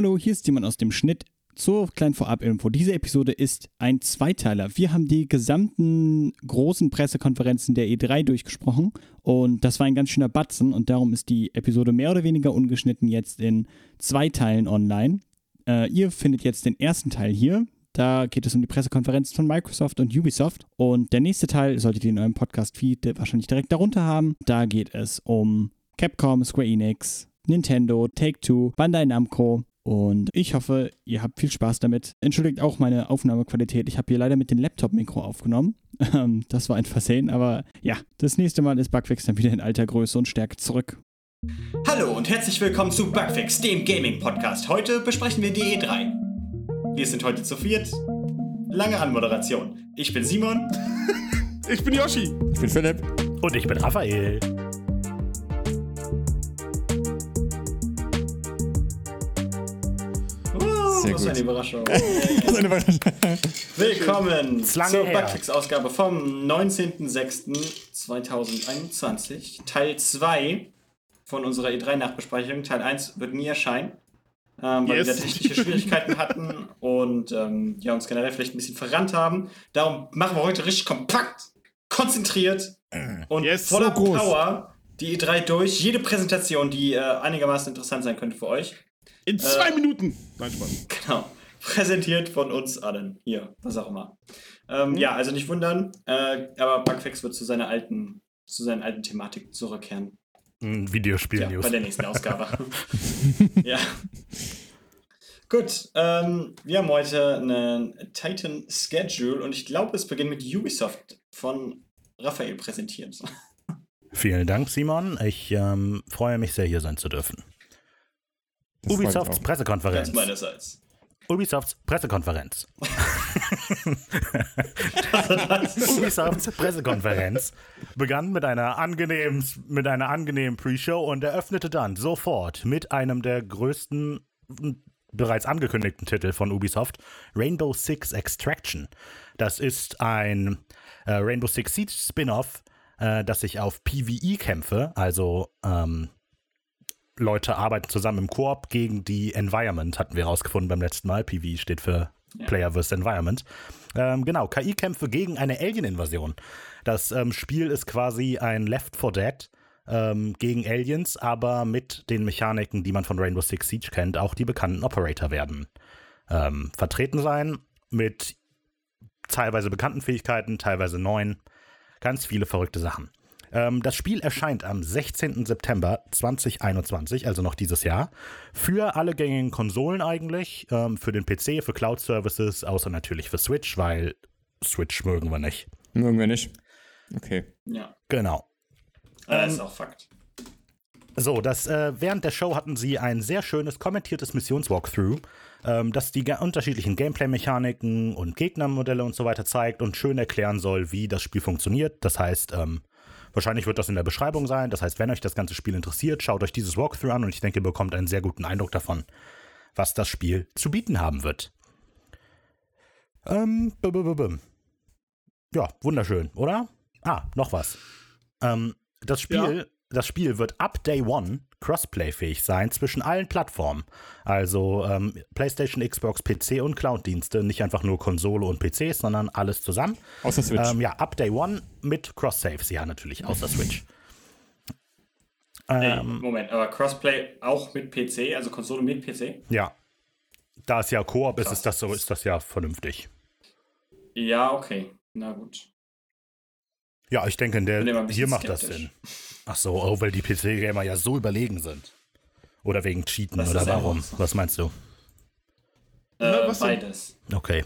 Hallo, hier ist jemand aus dem Schnitt. Zur kleinen Vorab-Info. Diese Episode ist ein Zweiteiler. Wir haben die gesamten großen Pressekonferenzen der E3 durchgesprochen und das war ein ganz schöner Batzen und darum ist die Episode mehr oder weniger ungeschnitten jetzt in zwei Teilen online. Äh, ihr findet jetzt den ersten Teil hier. Da geht es um die Pressekonferenz von Microsoft und Ubisoft. Und der nächste Teil solltet ihr in eurem Podcast-Feed wahrscheinlich direkt darunter haben. Da geht es um Capcom, Square Enix, Nintendo, Take-Two, Bandai Namco. Und ich hoffe, ihr habt viel Spaß damit. Entschuldigt auch meine Aufnahmequalität. Ich habe hier leider mit dem Laptop-Mikro aufgenommen. Ähm, das war ein Versehen, aber ja, das nächste Mal ist Bugfix dann wieder in alter Größe und Stärke zurück. Hallo und herzlich willkommen zu Bugfix, dem Gaming-Podcast. Heute besprechen wir die E3. Wir sind heute zu viert. Lange Anmoderation. Ich bin Simon. Ich bin Yoshi. Ich bin Philipp. Und ich bin Raphael. Sehr für gut. eine Überraschung. Das ist eine Überraschung. Willkommen Ist zur. Bugfix-Ausgabe vom 19.06.2021. Teil 2 von unserer E3-Nachbesprechung. Teil 1 wird nie erscheinen, ähm, weil Yes. wir da technische Schwierigkeiten hatten und ähm, ja, uns generell vielleicht ein bisschen verrannt haben. Darum machen wir heute richtig kompakt, konzentriert und Yes, voller so. Power die E3 durch. Jede Präsentation, die äh, einigermaßen interessant sein könnte für euch. In zwei Minuten. Nein, Spaß. Genau. Präsentiert von uns allen. Hier, was auch immer. Ähm, Ja, also nicht wundern, äh, aber Bugfix wird zu seiner alten, zu seinen alten Thematik zurückkehren. Ein Ja, Videospiel-News. bei der nächsten Ausgabe. ja. Gut, ähm, wir haben heute einen Titan Schedule und ich glaube, es beginnt mit Ubisoft von Raphael präsentiert. Vielen Dank, Simon. Ich ähm, freue mich sehr, hier sein zu dürfen. Das Ubisofts. Pressekonferenz. Ganz meinerseits. Ubisofts Pressekonferenz. Ubisofts Pressekonferenz begann mit einer angenehmen, mit einer angenehmen Pre-Show und eröffnete dann sofort mit einem der größten bereits angekündigten Titel von Ubisoft, Rainbow Six Extraction. Das ist ein äh, Rainbow Six Siege Spin-off, äh, das sich auf PvE-Kämpfe, also ähm, Leute arbeiten zusammen im Koop gegen die Environment, hatten wir rausgefunden beim letzten Mal. PvE steht für Player vs. Environment. Ähm, genau, KI-Kämpfe gegen eine Alien-Invasion. Das ähm, Spiel ist quasi ein Left 4 Dead ähm, gegen Aliens, aber mit den Mechaniken, die man von Rainbow Six Siege kennt. Auch die bekannten Operator werden ähm, vertreten sein, mit teilweise bekannten Fähigkeiten, teilweise neuen. Ganz viele verrückte Sachen. Ähm, das Spiel erscheint am 16. September 2021, also noch dieses Jahr, für alle gängigen Konsolen eigentlich, ähm, für den PC, für Cloud-Services, außer natürlich für Switch, weil Switch mögen wir nicht. Mögen wir nicht. Okay. Ja, Genau. Ähm, ist auch Fakt. So, das, äh, während der Show hatten sie ein sehr schönes kommentiertes Missionswalkthrough, ähm, das die unterschiedlichen Gameplay-Mechaniken und Gegnermodelle und so weiter zeigt und schön erklären soll, wie das Spiel funktioniert. Das heißt, ähm, wahrscheinlich wird das in der Beschreibung sein. Das heißt, wenn euch das ganze Spiel interessiert, schaut euch dieses Walkthrough an und ich denke, ihr bekommt einen sehr guten Eindruck davon, was das Spiel zu bieten haben wird. Ähm, bum, bum, bum. ja, wunderschön, oder? Ah, noch was. Ähm, das Spiel, das Spiel wird ab Day One Crossplay-fähig sein zwischen allen Plattformen. Also ähm, PlayStation, Xbox, PC und Cloud-Dienste, nicht einfach nur Konsole und PCs, sondern alles zusammen. Außer Switch. Ähm, ja, ab Day One mit Cross-Saves, ja, natürlich, außer Switch. Ähm, Moment, aber Crossplay auch mit PC, also Konsole mit PC? ja. Da es ja Koop ist, ist das so, ist das ja vernünftig. Ja, okay. Na gut. Ja, ich denke, in der, hier macht das skeptisch. Sinn. Ach so, oh, weil die PC-Gamer ja so überlegen sind. Oder wegen Cheaten, Das oder warum? Was meinst du? Äh, was denn? beides. Okay.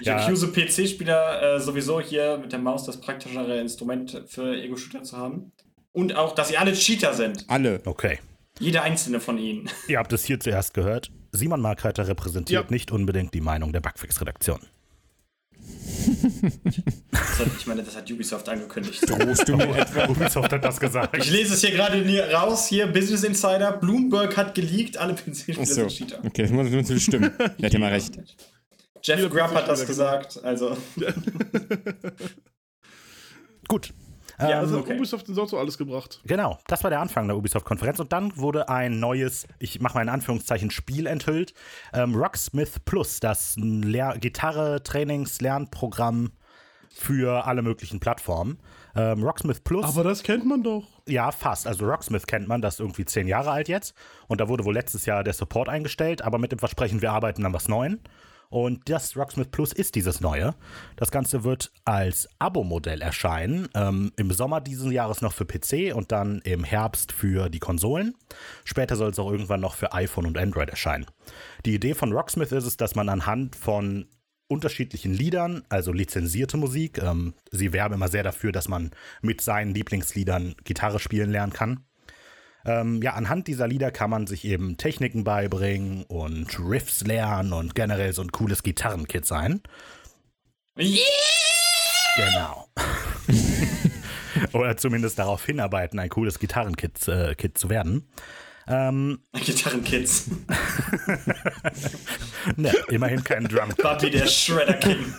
Ich Ja. accuse PC-Spieler äh, sowieso hier mit der Maus das praktischere Instrument für Ego-Shooter zu haben. Und auch, dass sie alle Cheater sind. Alle. Okay. Jeder einzelne von ihnen. Ihr habt es hier zuerst gehört. Simon Markreiter repräsentiert Ja. nicht unbedingt die Meinung der Bugfix-Redaktion. Das hat, ich meine, das hat Ubisoft angekündigt. Drohst du mir etwa? Ubisoft hat das gesagt. Ich lese es hier gerade raus. Hier, Business Insider. Bloomberg hat geleakt, alle PC-Spieler Achso. sind Cheater. Okay, das muss natürlich stimmen. Der hat ja mal recht. Jeff Grubb hat das gesagt. Also, Gut. Ja, Das hat okay. Ubisoft denn sonst so alles gebracht. Genau, das war der Anfang der Ubisoft-Konferenz und dann wurde ein neues, ich mache mal in Anführungszeichen, Spiel enthüllt. Ähm, Rocksmith Plus, das Gitarre-Trainings-Lernprogramm für alle möglichen Plattformen. Ähm, Rocksmith Plus, Aber das kennt man doch. ja, fast. Also Rocksmith kennt man, das ist irgendwie zehn Jahre alt jetzt. Und da wurde wohl letztes Jahr der Support eingestellt, aber mit dem Versprechen, wir arbeiten an was Neuem. Und das Rocksmith Plus ist dieses Neue. Das Ganze wird als Abo-Modell erscheinen. Ähm, Im Sommer dieses Jahres noch für PC und dann im Herbst für die Konsolen. Später soll es auch irgendwann noch für iPhone und Android erscheinen. Die Idee von Rocksmith ist es, dass man anhand von unterschiedlichen Liedern, also lizenzierte Musik. Ähm, sie werben immer sehr dafür, dass man mit seinen Lieblingsliedern Gitarre spielen lernen kann. Ähm, ja, anhand dieser Lieder kann man sich eben Techniken beibringen und Riffs lernen und generell so ein cooles Gitarrenkit sein. Yeah! Genau. Oder zumindest darauf hinarbeiten, ein cooles Gitarrenkit äh, Kit zu werden. Ähm, Gitarrenkids. ne, immerhin kein Drum. Bobby der Shredder King.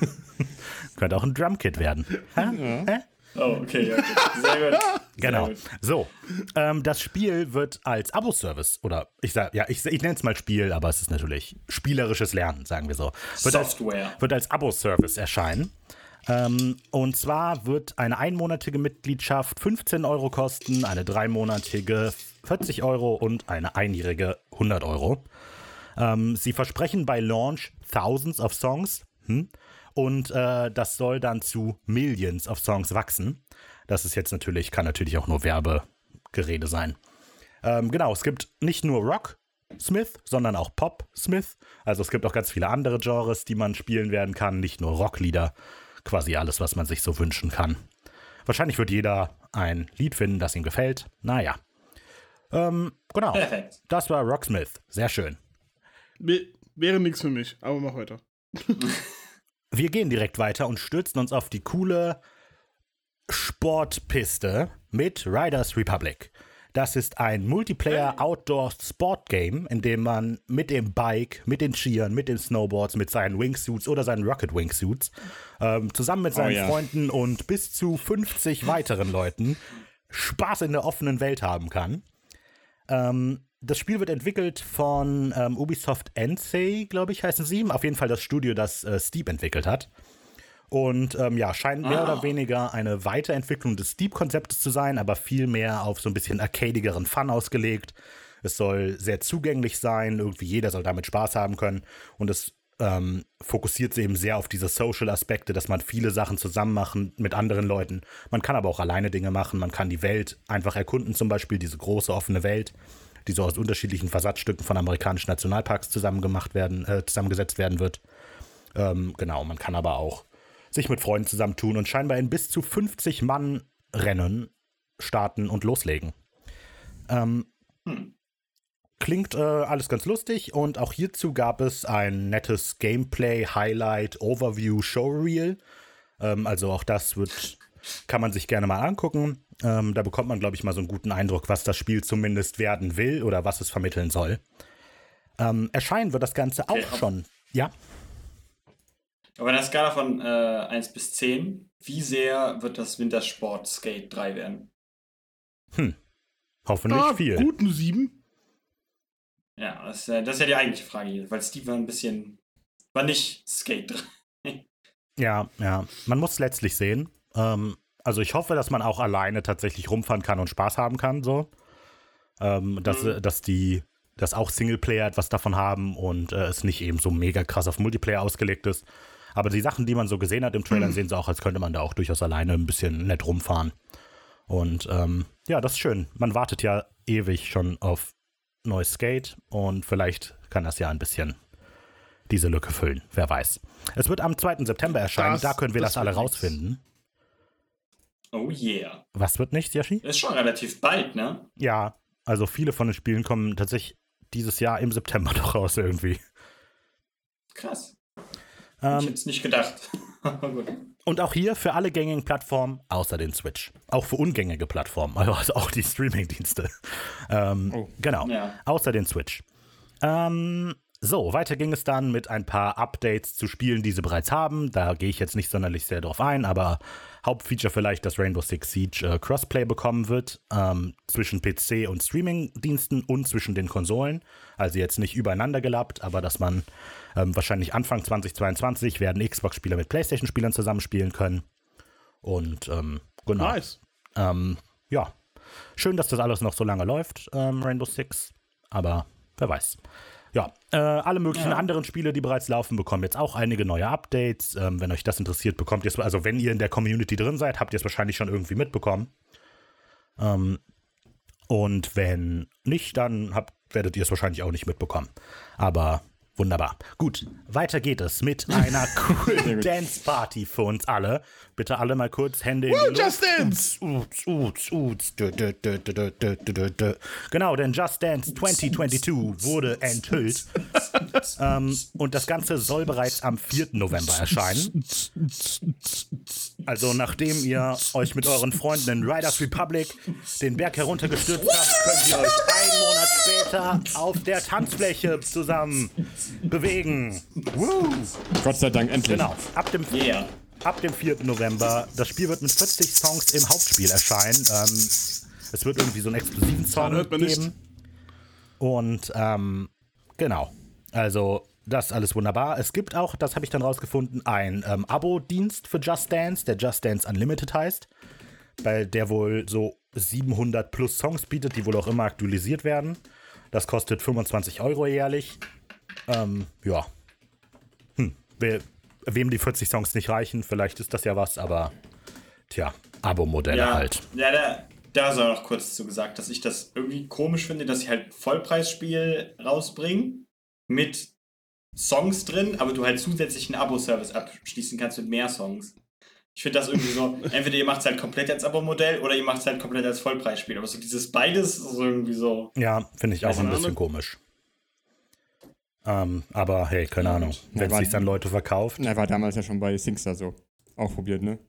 Könnte auch ein Drumkit werden. Hä? Hä? Oh, okay, okay. Sehr gut. Genau. Sehr gut. So, ähm, das Spiel wird als Abo-Service oder ich sag, ja, ich, ich nenne es mal Spiel, aber es ist natürlich spielerisches Lernen, sagen wir so. Wird als, Software. wird als Abo-Service erscheinen. Ähm, und zwar wird eine einmonatige Mitgliedschaft 15 Euro kosten, eine dreimonatige 40 Euro und eine einjährige 100 Euro. Ähm, sie versprechen bei Launch Thousands of Songs hm? Und äh, das soll dann zu Millions of Songs wachsen. Das ist jetzt natürlich, kann natürlich auch nur Werbegerede sein. Ähm, genau, es gibt nicht nur Rock Smith, sondern auch Pop Smith. Also es gibt auch ganz viele andere Genres, die man spielen werden kann, nicht nur Rocklieder, quasi alles, was man sich so wünschen kann. Wahrscheinlich wird jeder ein Lied finden, das ihm gefällt. Naja. Ähm, genau. Perfekt. Das war Rocksmith. Sehr schön. Wär- Wäre nichts für mich, aber mach weiter. Wir gehen direkt weiter und stürzen uns auf die coole Sportpiste mit Riders Republic. Das ist ein Multiplayer Outdoor Sport Game, in dem man mit dem Bike, mit den Skiern, mit den Snowboards, mit seinen Wingsuits oder seinen Rocket Wingsuits ähm, zusammen mit seinen ja. Freunden und bis zu 50 weiteren Leuten Spaß in der offenen Welt haben kann. Ähm, das Spiel wird entwickelt von ähm, Ubisoft Ensei, glaube ich, heißen sie. Auf jeden Fall das Studio, das äh, Steep entwickelt hat. Und ähm, ja, scheint mehr oder weniger eine Weiterentwicklung des Steep-Konzeptes zu sein, aber viel mehr auf so ein bisschen arcadigeren Fun ausgelegt. Es soll sehr zugänglich sein, irgendwie jeder soll damit Spaß haben können. Und es ähm, fokussiert sich eben sehr auf diese Social-Aspekte, dass man viele Sachen zusammen machen mit anderen Leuten. Man kann aber auch alleine Dinge machen. Man kann die Welt einfach erkunden, zum Beispiel diese große offene Welt, die so aus unterschiedlichen Versatzstücken von amerikanischen Nationalparks zusammen gemacht werden, äh, zusammengesetzt werden wird. Ähm, genau, man kann aber auch sich mit Freunden zusammentun und scheinbar in bis zu 50 Mann Rennen starten und loslegen. Ähm, Klingt äh, alles ganz lustig und auch hierzu gab es ein nettes Gameplay, Highlight, Overview, Showreel. Ähm, also auch das wird, kann man sich gerne mal angucken. Ähm, da bekommt man, glaube ich, mal so einen guten Eindruck, was das Spiel zumindest werden will oder was es vermitteln soll. Ähm, erscheinen wird das Ganze Okay, auch aber- schon. Ja, Aber in der Skala von äh, 1 bis 10, wie sehr wird das Wintersport Skate 3 werden? hoffentlich Ah, viel. Gut, eine 7. Ja, das, ist, äh, das ist ja die eigentliche Frage hier, weil Steve war ein bisschen. War nicht Skate 3. Ja, ja. Man muss letztlich sehen. Ähm, also ich hoffe, dass man auch alleine tatsächlich rumfahren kann und Spaß haben kann, so. Ähm, dass, Mhm. dass die, dass auch Singleplayer etwas davon haben und äh, es nicht eben so mega krass auf Multiplayer ausgelegt ist. Aber die Sachen, die man so gesehen hat im Trailer, sehen so auch, als könnte man da auch durchaus alleine ein bisschen nett rumfahren. Und ähm, ja, das ist schön. Man wartet ja ewig schon auf neues Skate und vielleicht kann das ja ein bisschen diese Lücke füllen. Wer weiß. Es wird am 2. September erscheinen. Das- da können wir das, das alle wird nix. Oh yeah. Was wird nicht, Yoshi? Ist schon relativ bald, ne? Ja, also viele von den Spielen kommen tatsächlich dieses Jahr im September noch raus irgendwie. Krass. ich Ähm, hätte es nicht gedacht. Und auch hier für alle gängigen Plattformen, außer den Switch. Auch für ungängige Plattformen, also auch die Streaming-Dienste. Ähm, Oh. Genau, Ja. außer den Switch. Ähm, so, weiter ging es dann mit ein paar Updates zu Spielen, die sie bereits haben. Da gehe ich jetzt nicht sonderlich sehr drauf ein, aber Hauptfeature vielleicht, dass Rainbow Six Siege äh, Crossplay bekommen wird ähm, zwischen PC und Streaming-Diensten und zwischen den Konsolen. Also jetzt nicht übereinander gelappt, aber dass man ähm, wahrscheinlich Anfang 2022 werden Xbox-Spieler mit PlayStation-Spielern zusammenspielen können. Und ähm, genau. Nice. Ähm, ja, schön, dass das alles noch so lange läuft, ähm, Rainbow Six. Aber wer weiß. Ja, äh, alle möglichen Ja. anderen Spiele, die bereits laufen, bekommen jetzt auch einige neue Updates. Ähm, wenn euch das interessiert, bekommt ihr es, also wenn ihr in der Community drin seid, habt ihr es wahrscheinlich schon irgendwie mitbekommen. Ähm, und wenn nicht, dann habt, werdet ihr es wahrscheinlich auch nicht mitbekommen. Aber Wunderbar. Gut, weiter geht es mit einer coolen Dance Party für uns alle. Bitte alle mal kurz Hände in die Luft. Just Dance! Uts, uts, uts, Genau, denn Just Dance 2022 wurde enthüllt. ähm, und das Ganze soll bereits am 4. November erscheinen. Also nachdem ihr euch mit euren Freunden in Riders Republic den Berg heruntergestürzt habt, könnt ihr euch einen Monat später auf der Tanzfläche zusammen bewegen. Woo! Gott sei Dank, endlich. Genau, ab dem Yeah. ab dem 4. November. Das Spiel wird mit 40 Songs im Hauptspiel erscheinen. Ähm, es wird irgendwie so einen exklusiven Song hört man nicht. geben. Und ähm, genau. Also, das ist alles wunderbar. Es gibt auch, das habe ich dann rausgefunden, ein ähm, Abo-Dienst für Just Dance, der Just Dance Unlimited heißt. Bei der wohl so 700 plus Songs bietet, die wohl auch immer aktualisiert werden. Das kostet 25 Euro jährlich. Ähm, ja. Hm. Wer, wem die 40 Songs nicht reichen, vielleicht ist das ja was, aber tja, Abo-Modelle Ja, halt. ja da, da soll noch kurz zu gesagt, dass ich das irgendwie komisch finde, dass sie halt Vollpreisspiel rausbringen mit Songs drin, aber du halt zusätzlich einen Abo-Service abschließen kannst mit mehr Songs. Ich finde das irgendwie so, entweder ihr macht es halt komplett als Abo-Modell oder ihr macht es halt komplett als Vollpreisspiel. Aber so dieses beides ist so irgendwie so. Ja, finde ich auch ein bisschen Ahnung. komisch. Ähm, aber hey, keine Ja, Ahnung. Wenn es sich dann Leute verkauft. Na, war damals ja schon bei Singstar so. Auch probiert, ne?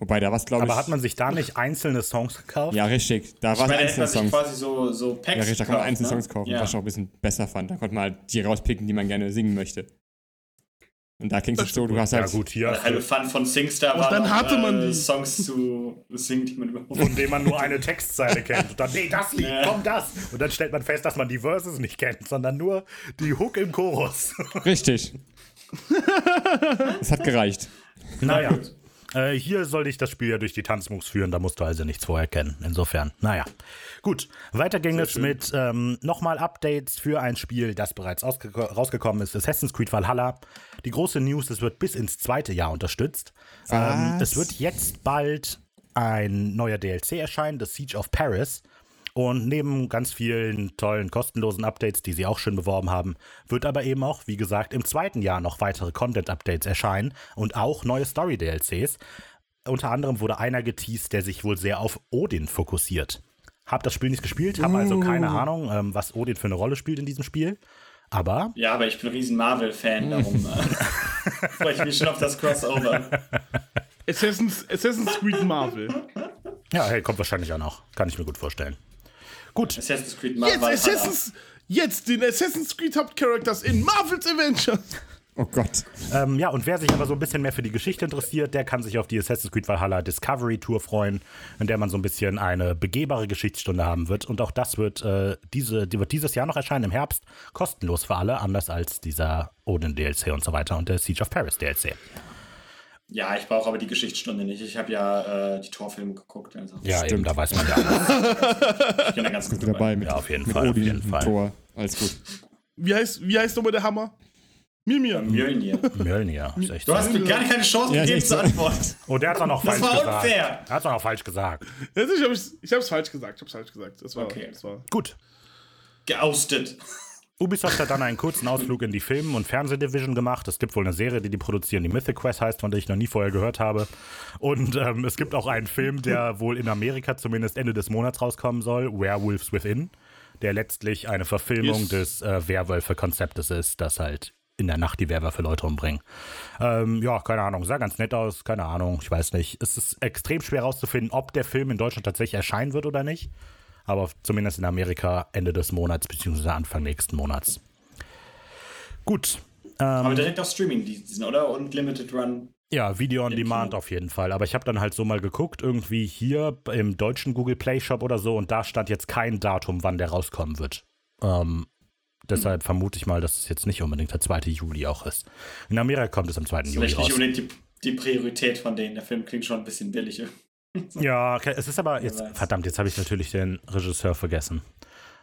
Wobei, da war es, glaube ich. Aber hat man sich da nicht einzelne Songs gekauft? Ja, richtig. Da Ich waren einzelne Songs. quasi so, so Packs Ja, richtig, da kann man einzelne ne? Songs kaufen, ja. was ich auch ein bisschen besser fand. Da konnte man halt die rauspicken, die man gerne singen möchte. Und da klingt es so, du hast Ja, halt. gut, hier. Der halbe Fun von Singstar Und war dann noch, hatte man äh, die. Songs zu singen, die man überhaupt von dem man nur eine Textzeile kennt. Und dann, nee, das Lied, Ja. komm, das. Und dann stellt man fest, dass man die Verses nicht kennt, sondern nur die Hook im Chorus. Richtig. Es hat gereicht. naja. Äh, hier soll dich das Spiel ja durch die Tanzmoves führen, da musst du also nichts vorher kennen. Insofern, naja. Gut, weiter ging es mit ähm, nochmal Updates für ein Spiel, das bereits ausge- rausgekommen ist, Assassin's Creed Valhalla. Die große News, es wird bis ins zweite Jahr unterstützt. Ähm, es wird jetzt bald ein neuer DLC erscheinen, The Siege of Paris. Und neben ganz vielen tollen kostenlosen Updates, die sie auch schön beworben haben, wird aber eben auch, wie gesagt, im zweiten Jahr noch weitere Content-Updates erscheinen und auch neue Story-DLCs. Unter anderem wurde einer geteased, der sich wohl sehr auf Odin fokussiert. Hab das Spiel nicht gespielt, habe also keine Ahnung, ähm, was Odin für eine Rolle spielt in diesem Spiel. Aber Ja, aber ich bin ein riesen Marvel-Fan, darum äh, freue ich mich schon auf das Crossover. Assassin's, Assassin's Creed Marvel. ja, hey, kommt wahrscheinlich auch noch. Kann ich mir gut vorstellen. Gut, Assassin's Creed Jetzt Marvel. Assassin's, jetzt den Assassin's Creed Hauptcharacters in Marvel's Avengers. Oh Gott. Ähm, ja, und wer sich aber so ein bisschen mehr für die Geschichte interessiert, der kann sich auf die Assassin's Creed Valhalla Discovery Tour freuen, in der man so ein bisschen eine begehbare Geschichtsstunde haben wird. Und auch das wird, äh, diese, die wird dieses Jahr noch erscheinen im Herbst, kostenlos für alle, anders als dieser Odin DLC und so weiter und der Siege of Paris DLC. Ja, ich brauche aber die Geschichtsstunde nicht. Ich habe ja äh, die Torfilme geguckt. Also Ja, Stimmt. eben, da weiß man ja auch. ich bin da ganz gut dabei mit, Ja, auf jeden mit Fall, auf Odin jeden im Fall. Tor. Alles gut. Wie heißt, wie heißt nochmal der Hammer? Mimir. Mjölnir. Mjölnir, ist echt Du hast mir gar keine Chance Ja, gegeben zur. Antwort. Oh, der hat's auch noch Das falsch war gesagt. unfair. Er hat's auch noch falsch gesagt. Ich hab's, ich hab's falsch gesagt. Ich hab's falsch gesagt. Das war, Okay. das war. Gut. Geoustet. Ubisoft hat dann einen kurzen Ausflug in die Film- und Fernsehdivision gemacht. Es gibt wohl eine Serie, die die produzieren, die Mythic Quest heißt, von der ich noch nie vorher gehört habe. Und ähm, es gibt auch einen Film, der wohl in Amerika zumindest Ende des Monats rauskommen soll, Werewolves Within, der letztlich eine Verfilmung Yes. des äh, Werwölfe-Konzeptes ist, das halt in der Nacht die Werwölfe Leute umbringen. Ähm, ja, keine Ahnung, sah ganz nett aus, keine Ahnung, ich weiß nicht. Es ist extrem schwer herauszufinden, ob der Film in Deutschland tatsächlich erscheinen wird oder nicht. Aber zumindest in Amerika Ende des Monats beziehungsweise Anfang nächsten Monats. Gut. Aber Ähm, direkt auf Streaming-Diensten, oder? Und Limited Run. ja, Video on Demand Kino. auf jeden Fall. Aber ich habe dann halt so mal geguckt, irgendwie hier im deutschen Google Play Shop oder so, und da stand jetzt kein Datum, wann der rauskommen wird. Ähm, deshalb vermute ich mal, dass es jetzt nicht unbedingt der 2. Juli auch ist. In Amerika kommt es am 2. Juli Vielleicht nicht raus. unbedingt die, die Priorität von denen. Der Film klingt schon ein bisschen billig. Ja, okay, es ist aber jetzt, verdammt, jetzt habe ich natürlich den Regisseur vergessen.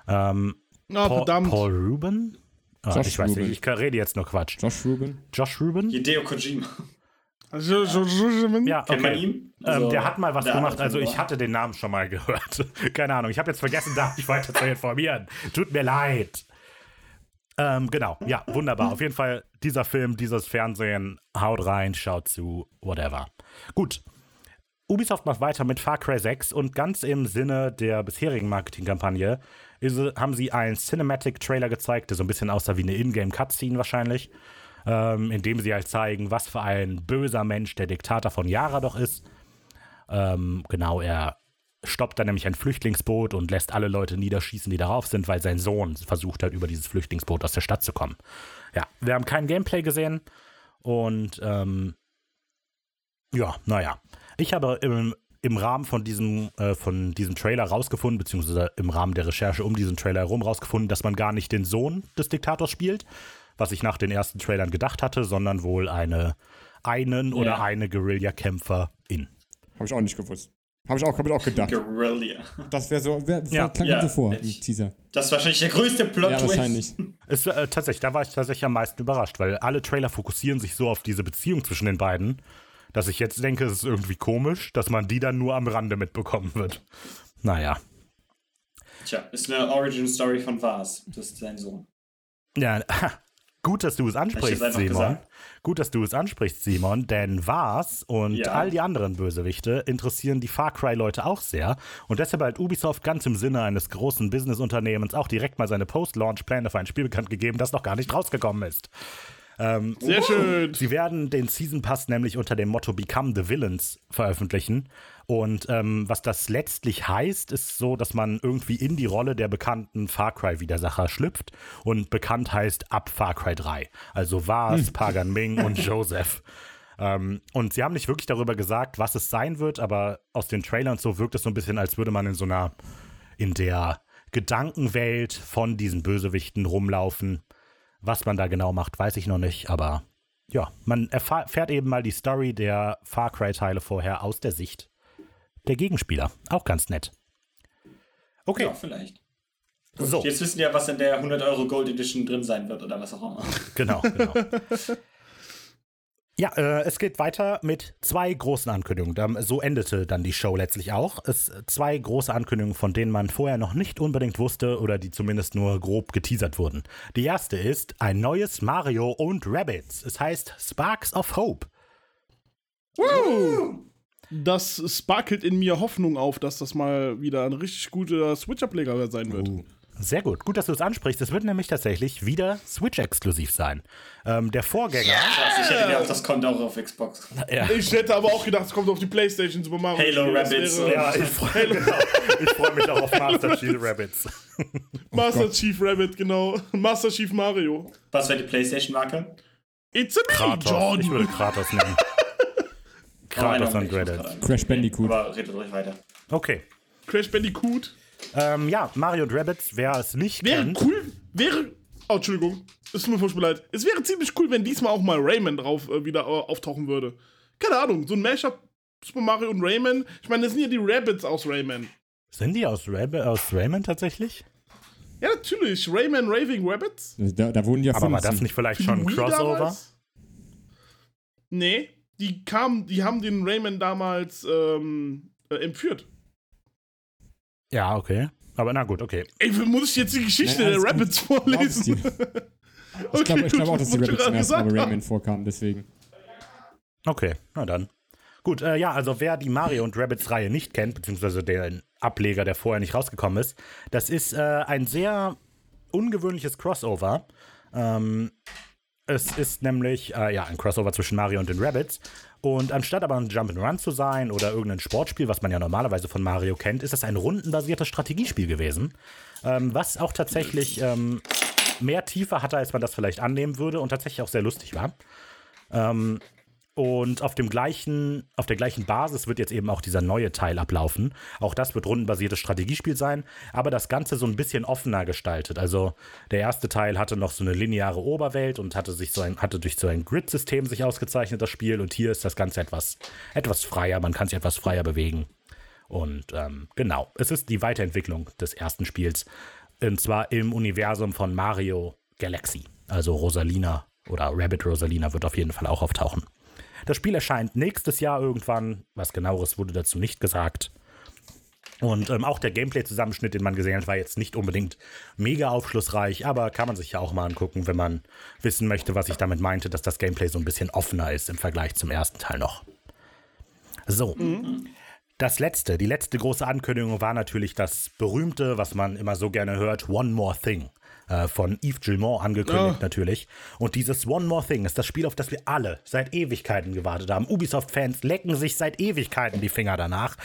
Ähm, Ah, Paul, verdammt. Paul Ruben? Ah, Josh ich weiß Ruben. nicht, ich rede jetzt nur Quatsch. Josh Rubin. Josh Ruben? Hideo Kojima. Also, so- so- so- Ja, Kennt man okay. ihn? Ähm, Also, der hat mal was gemacht, also ich hatte den Namen schon mal gehört. Keine Ahnung, ich habe jetzt vergessen, da mich weiter zu informieren. Tut mir leid. Ähm, genau, ja, wunderbar. Auf jeden Fall, dieser Film, dieses Fernsehen, haut rein, schaut zu, whatever. Gut. Ubisoft macht weiter mit Far Cry 6 und ganz im Sinne der bisherigen Marketingkampagne haben sie einen Cinematic-Trailer gezeigt, der so ein bisschen aussah wie eine Ingame-Cutscene wahrscheinlich, ähm, in dem sie halt zeigen, was für ein böser Mensch der Diktator von Yara doch ist. Ähm, genau, er stoppt dann nämlich ein Flüchtlingsboot und lässt alle Leute niederschießen, die darauf sind, weil sein Sohn versucht hat, über dieses Flüchtlingsboot aus der Stadt zu kommen. Ja, wir haben kein Gameplay gesehen und ähm, ja, naja. Ich habe im, im Rahmen von diesem, äh, von diesem Trailer rausgefunden, beziehungsweise im Rahmen der Recherche um diesen Trailer herum rausgefunden, dass man gar nicht den Sohn des Diktators spielt, was ich nach den ersten Trailern gedacht hatte, sondern wohl eine einen oder Ja. eine Guerilla-Kämpferin. Habe ich auch nicht gewusst. Habe ich auch, hab ich auch gedacht. Guerilla. Das wäre so, wär, Ja. klang Ja. so vor, Ich- Teaser. Das ist wahrscheinlich der größte Plot Ja, Twist. wahrscheinlich. Es, äh, tatsächlich, da war ich tatsächlich am meisten überrascht, weil alle Trailer fokussieren sich so auf diese Beziehung zwischen den beiden, dass ich jetzt denke, es ist irgendwie komisch, dass man die dann nur am Rande mitbekommen wird. Naja. Tja, ist eine Origin Story von Vars. Das ist sein Sohn. Ja, gut, dass du es ansprichst, Simon. gesagt? Gut, dass du es ansprichst, Simon, denn Vars und Ja. all die anderen Bösewichte interessieren die Far Cry-Leute auch sehr. Und deshalb hat Ubisoft ganz im Sinne eines großen Businessunternehmens auch direkt mal seine Post-Launch-Pläne für ein Spiel bekannt gegeben, das noch gar nicht rausgekommen ist. Sehr schön. Sie werden den Season Pass nämlich unter dem Motto Become the Villains veröffentlichen. Und ähm, was das letztlich heißt, ist so, dass man irgendwie in die Rolle der bekannten Far Cry-Widersacher schlüpft. Und bekannt heißt ab Far Cry 3. Also Vars, Pagan Ming und Joseph. Ähm, und sie haben nicht wirklich darüber gesagt, was es sein wird, aber aus den Trailern so wirkt es so ein bisschen, als würde man in so einer, in der Gedankenwelt von diesen Bösewichten rumlaufen. Was man da genau macht, weiß ich noch nicht, aber ja, man erfährt eben mal die Story der Far Cry-Teile vorher aus der Sicht der Gegenspieler. Auch ganz nett. Okay, Ja, vielleicht. so, Jetzt wissen wir ja, was in der 100 Euro Gold Edition drin sein wird oder was auch immer. genau, genau. Ja, äh, es geht weiter mit zwei großen Ankündigungen. So endete dann die Show letztlich auch. Es zwei große Ankündigungen, von denen man vorher noch nicht unbedingt wusste oder die zumindest nur grob geteasert wurden. Die erste ist ein neues Mario und Rabbids. Es heißt Sparks of Hope. Das sparkelt in mir Hoffnung auf, dass das mal wieder ein richtig guter Switch-Ableger sein wird. Sehr gut. Gut, dass du es ansprichst. Es wird nämlich tatsächlich wieder Switch-exklusiv sein. Ähm, der Vorgänger. Krass, ich hätte ja auch das Konto auch auf Xbox. Ja. Ich hätte aber auch gedacht, es kommt auf die Playstation Super Mario. Halo wäre Ja, ich freue genau. ich freu mich auch auf Master Chief Rabbits. Master Chief Rabbit, genau. Master Chief Mario. Was wäre die PlayStation-Marke? It's a Kratos. Ich Jordan. würde Kratos nennen. Kratos Oh, und ich Reddit. Crash Bandicoot. Aber redet ruhig weiter. Okay. Crash Bandicoot. Ähm, ja, Mario und Rabbids, wer es nicht Wäre kennt. cool, wäre. Oh, Entschuldigung. Es tut mir furchtbar leid. Es wäre ziemlich cool, wenn diesmal auch mal Rayman drauf äh, wieder äh, auftauchen würde. Keine Ahnung, so ein Mashup Super Mario und Rayman. Ich meine, das sind ja die Rabbits aus Rayman. Sind die aus, Rab aus Rayman tatsächlich? Ja, natürlich. Rayman Raving Rabbits. Da, da wurden die Aber war das nicht vielleicht schon ein Crossover? damals? Nee, die kamen, die haben den Rayman damals ähm, äh, entführt. Ja, okay. Aber na gut, okay. Ey, muss ich jetzt die Geschichte Nein, der. Rabbits vorlesen? Ich glaube ich glaub auch, dass die Rabbits zum ersten Mal Rayman vorkamen, deswegen. Okay, na dann. Gut, äh, ja, also wer die Mario und Rabbids Reihe nicht kennt, beziehungsweise den Ableger, der vorher nicht rausgekommen ist, das ist äh, ein sehr ungewöhnliches Crossover. Ähm, es ist nämlich äh, ja, ein Crossover zwischen Mario und den Rabbids. Und anstatt aber ein Jump'n'Run zu sein oder irgendein Sportspiel, was man ja normalerweise von Mario kennt, ist es ein rundenbasiertes Strategiespiel gewesen. Ähm, was auch tatsächlich ähm, mehr Tiefe hatte, als man das vielleicht annehmen würde und tatsächlich auch sehr lustig war. Ähm, und auf dem gleichen, auf der gleichen Basis wird jetzt eben auch dieser neue Teil ablaufen. Auch das wird rundenbasiertes Strategiespiel sein, aber das Ganze so ein bisschen offener gestaltet. Also der erste Teil hatte noch so eine lineare Oberwelt und hatte sich so ein, hatte durch so ein Grid-System sich ausgezeichnet, das Spiel. Und hier ist das Ganze etwas, etwas freier, man kann sich etwas freier bewegen. Und ähm, genau, es ist die Weiterentwicklung des ersten Spiels. Und zwar im Universum von Mario Galaxy. Also Rosalina oder Rabbit Rosalina wird auf jeden Fall auch auftauchen. Das Spiel erscheint nächstes Jahr irgendwann. Was genaueres wurde dazu nicht gesagt. Und ähm, auch der Gameplay-Zusammenschnitt, den man gesehen hat, war jetzt nicht unbedingt mega aufschlussreich, aber kann man sich ja auch mal angucken, wenn man wissen möchte, was ich damit meinte, dass das Gameplay so ein bisschen offener ist im Vergleich zum ersten Teil noch. So. Das letzte, die letzte große Ankündigung war natürlich das berühmte, was man immer so gerne hört, One More Thing äh, von Yves Gilmont angekündigt Ja. natürlich. Und dieses One More Thing ist das Spiel, auf das wir alle seit Ewigkeiten gewartet haben. Ubisoft-Fans lecken sich seit Ewigkeiten die Finger danach.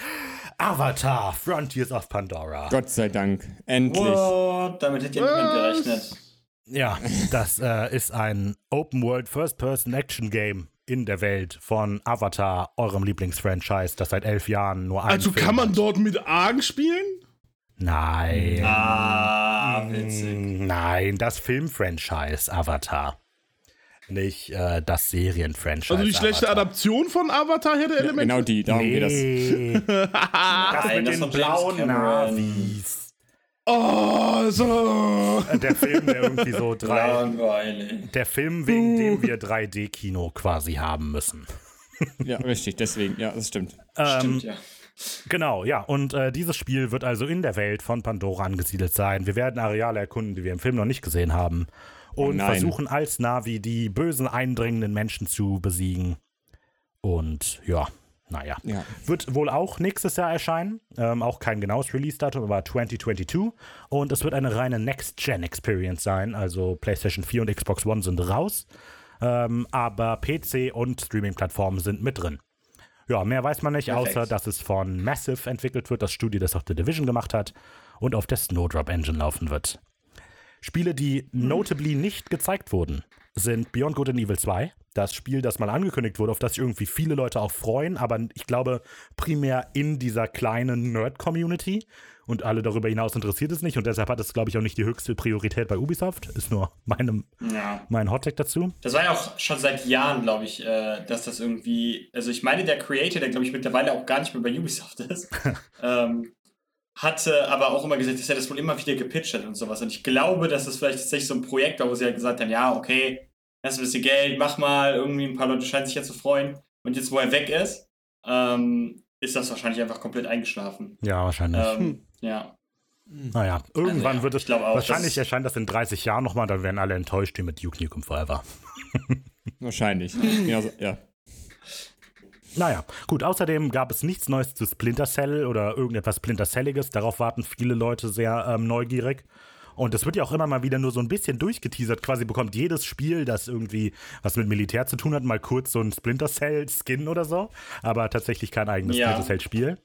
Avatar, Frontiers of Pandora. Gott sei Dank. Endlich. What? Damit hätte ich nicht Was? gerechnet. Ja, das äh, ist ein Open-World First-Person-Action-Game in der Welt von Avatar, eurem Lieblingsfranchise, das seit elf Jahren nur einen Also Film kann man hat. dort mit Argen spielen? Nein. Ah, witzig. Nein, das Film-Franchise Avatar. Nicht äh, das Serien-Franchise. Also die schlechte Avatar. Adaption von Avatar hätte Ja, Elemente. genau die, darum geht das. Nee. das Nein, mit das den blauen. Navis. Oh, so. Der Film, der irgendwie so drei. Langweilig. Der Film, wegen dem wir 3D-Kino quasi haben müssen. Ja, richtig, deswegen, ja, das stimmt. Ähm, Stimmt, ja. Genau, ja. Und äh, dieses Spiel wird also in der Welt von Pandora angesiedelt sein. Wir werden Areale erkunden, die wir im Film noch nicht gesehen haben. Und nein. versuchen als Navi die bösen, eindringenden Menschen zu besiegen. Und ja, naja. Ja. Wird wohl auch nächstes Jahr erscheinen. Ähm, auch kein genaues Release-Datum, aber 2022. Und es wird eine reine Next-Gen-Experience sein. Also PlayStation 4 und Xbox One sind raus. Ähm, aber PC und Streaming-Plattformen sind mit drin. Ja, mehr weiß man nicht, Perfekt. außer dass es von Massive entwickelt wird, das Studio, das auch The Division gemacht hat und auf der Snowdrop Engine laufen wird. Spiele, die notably nicht gezeigt wurden, sind Beyond Good and Evil 2, das Spiel, das mal angekündigt wurde, auf das sich irgendwie viele Leute auch freuen, aber ich glaube primär in dieser kleinen Nerd-Community und alle darüber hinaus interessiert es nicht und deshalb hat es, glaube ich, auch nicht die höchste Priorität bei Ubisoft. Ist nur meinem, Ja. mein Hottag dazu. Das war ja auch schon seit Jahren, glaube ich, äh, dass das irgendwie. Also, ich meine, der Creator, der glaube ich mittlerweile auch gar nicht mehr bei Ubisoft ist, ähm, hatte aber auch immer gesagt, dass er das wohl immer wieder gepitcht hat und sowas. Und ich glaube, dass das vielleicht tatsächlich so ein Projekt war, wo sie halt gesagt haben: Ja, okay, hast ein bisschen Geld, mach mal. Irgendwie ein paar Leute scheinen sich ja zu freuen. Und jetzt, wo er weg ist, ähm, ist das wahrscheinlich einfach komplett eingeschlafen. Ja, wahrscheinlich. Ähm, ja. Naja, irgendwann Also ja, wird es. auch, wahrscheinlich das- erscheint das in 30 Jahren nochmal, dann werden alle enttäuscht wie mit Duke Nukem Forever. Wahrscheinlich. Ja, so, ja. Naja, gut, außerdem gab es nichts Neues zu Splinter Cell oder irgendetwas Splinter Celliges. Darauf warten viele Leute sehr ähm, neugierig. Und es wird ja auch immer mal wieder nur so ein bisschen durchgeteasert. Quasi bekommt jedes Spiel, das irgendwie was mit Militär zu tun hat, mal kurz so ein Splinter Cell-Skin oder so. Aber tatsächlich kein eigenes Ja. Splinter Cell-Spiel.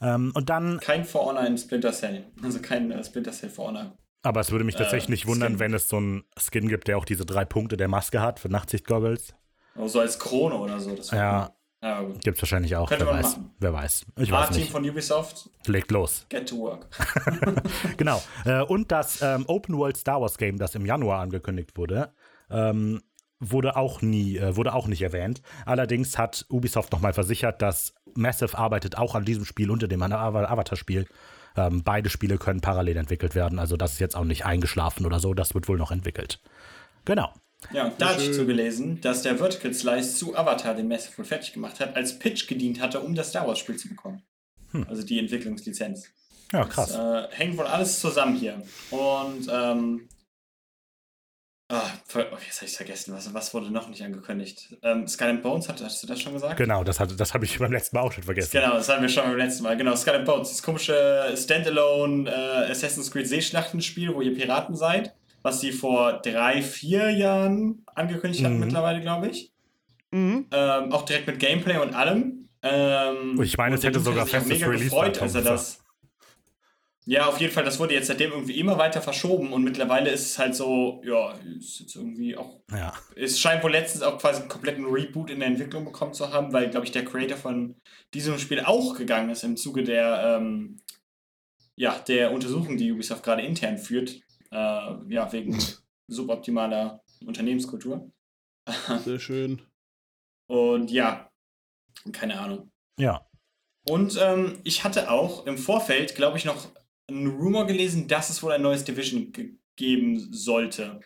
Ähm, und dann, Kein For Honor in Splinter Cell. Also kein äh, Splinter Cell For Honor. aber es würde mich tatsächlich Äh, nicht wundern, Skin. wenn es so einen Skin gibt, der auch diese drei Punkte der Maske hat für Nachtsicht-Goggles. So als Krone oder so. Das Ja, Ja, gut. gibt's wahrscheinlich auch. Könnte wer weiß. machen. Wer weiß. Ich weiß nicht. von Ubisoft, Legt los. get to work. Genau. Äh, und das ähm, Open World Star Wars Game, das im Januar angekündigt wurde, ähm, wurde auch nie, äh, wurde auch nicht erwähnt. Allerdings hat Ubisoft nochmal versichert, dass Massive arbeitet auch an diesem Spiel unter dem Av- Avatar-Spiel. Ähm, beide Spiele können parallel entwickelt werden, also das ist jetzt auch nicht eingeschlafen oder so, das wird wohl noch entwickelt. Genau. Ja, und da hatte ich zugelesen, dass der Vertical Slice zu Avatar, den Massive wohl fertig gemacht hat, als Pitch gedient hatte, um das Star Wars Spiel zu bekommen. Also die Entwicklungslizenz. Ja, krass. Das, äh, hängt wohl alles zusammen hier. Und, ähm. Ah, ver- oh, jetzt habe ich vergessen. Was, was wurde noch nicht angekündigt? Ähm, Skull Bones, hat, hast du das schon gesagt? Genau, das, hat- das habe ich beim letzten Mal auch schon vergessen. Genau, das hatten wir schon beim letzten Mal. Genau, Skull Bones, das komische Standalone äh, Assassin's Creed Seeschlachtenspiel, wo ihr Piraten seid, was sie vor drei, vier Jahren angekündigt hatten Mhm. mittlerweile, glaube ich. Mhm. Ähm, auch direkt mit Gameplay und allem. Ähm, Ich meine, es hätte sogar festes mega gefreut, Release-Datum als er das. Ja, auf jeden Fall, das wurde jetzt seitdem irgendwie immer weiter verschoben und mittlerweile ist es halt so, ja, ist jetzt irgendwie auch. Ja. Es scheint wohl letztens auch quasi einen kompletten Reboot in der Entwicklung bekommen zu haben, weil, glaube ich, der Creator von diesem Spiel auch gegangen ist im Zuge der, ähm, ja, der Untersuchung, die Ubisoft gerade intern führt. Äh, ja, wegen suboptimaler Unternehmenskultur. Sehr schön. Und ja, keine Ahnung. Ja. Und ähm, ich hatte auch im Vorfeld, glaube ich, noch einen Rumor gelesen, dass es wohl ein neues Division ge- geben sollte.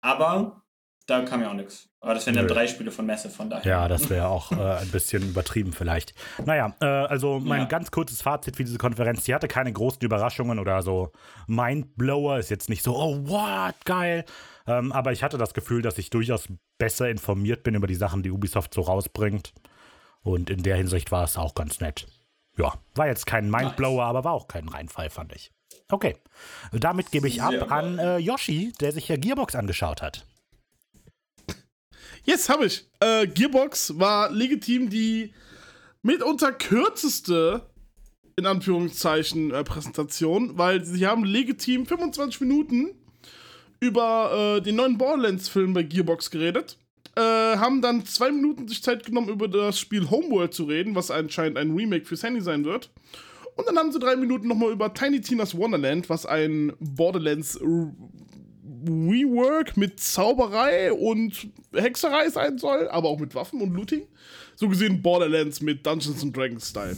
Aber da kam ja auch nichts. Aber das wären dann drei Spiele von Messe, von daher. Ja, das wäre auch äh, ein bisschen übertrieben vielleicht. Naja, äh, also mein Ja. ganz kurzes Fazit für diese Konferenz. Die hatte keine großen Überraschungen oder so Mindblower. Ist jetzt nicht so, oh, what, geil. Ähm, aber ich hatte das Gefühl, dass ich durchaus besser informiert bin über die Sachen, die Ubisoft so rausbringt. Und in der Hinsicht war es auch ganz nett. Ja, war jetzt kein Mindblower, aber war auch kein Reinfall, fand ich. Okay, damit gebe ich ab an äh, Yoshi, der sich ja Gearbox angeschaut hat. Yes, habe ich. Äh, Gearbox war legitim die mitunter kürzeste, in Anführungszeichen, äh, Präsentation, weil sie haben legitim 25 Minuten über äh, den neuen Borderlands-Film bei Gearbox geredet. Äh, haben dann zwei Minuten sich Zeit genommen, über das Spiel Homeworld zu reden, was anscheinend ein Remake fürs Handy sein wird. Und dann haben sie drei Minuten nochmal über Tiny Tina's Wonderland, was ein Borderlands Rework mit Zauberei und Hexerei sein soll, aber auch mit Waffen und Looting. So gesehen Borderlands mit Dungeons and Dragons Style.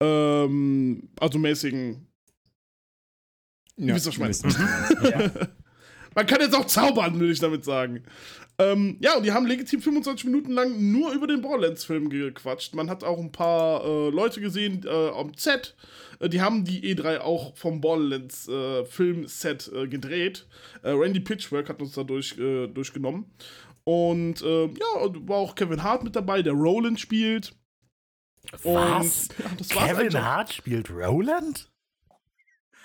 Ähm, also mäßigen. Ja, wisst, was ich meine. ich meine. Man kann jetzt auch zaubern, will ich damit sagen. Ähm, ja, und die haben legitim 25 Minuten lang nur über den Borderlands-Film gequatscht. Man hat auch ein paar äh, Leute gesehen äh, am Set. Äh, die haben die E3 auch vom Borderlands-Film-Set äh, gedreht. Äh, Randy Pitchwork hat uns da durch, äh, durchgenommen. Und äh, ja, und war auch Kevin Hart mit dabei, der Roland spielt. Was? Und, ja, Kevin. Hart spielt Roland?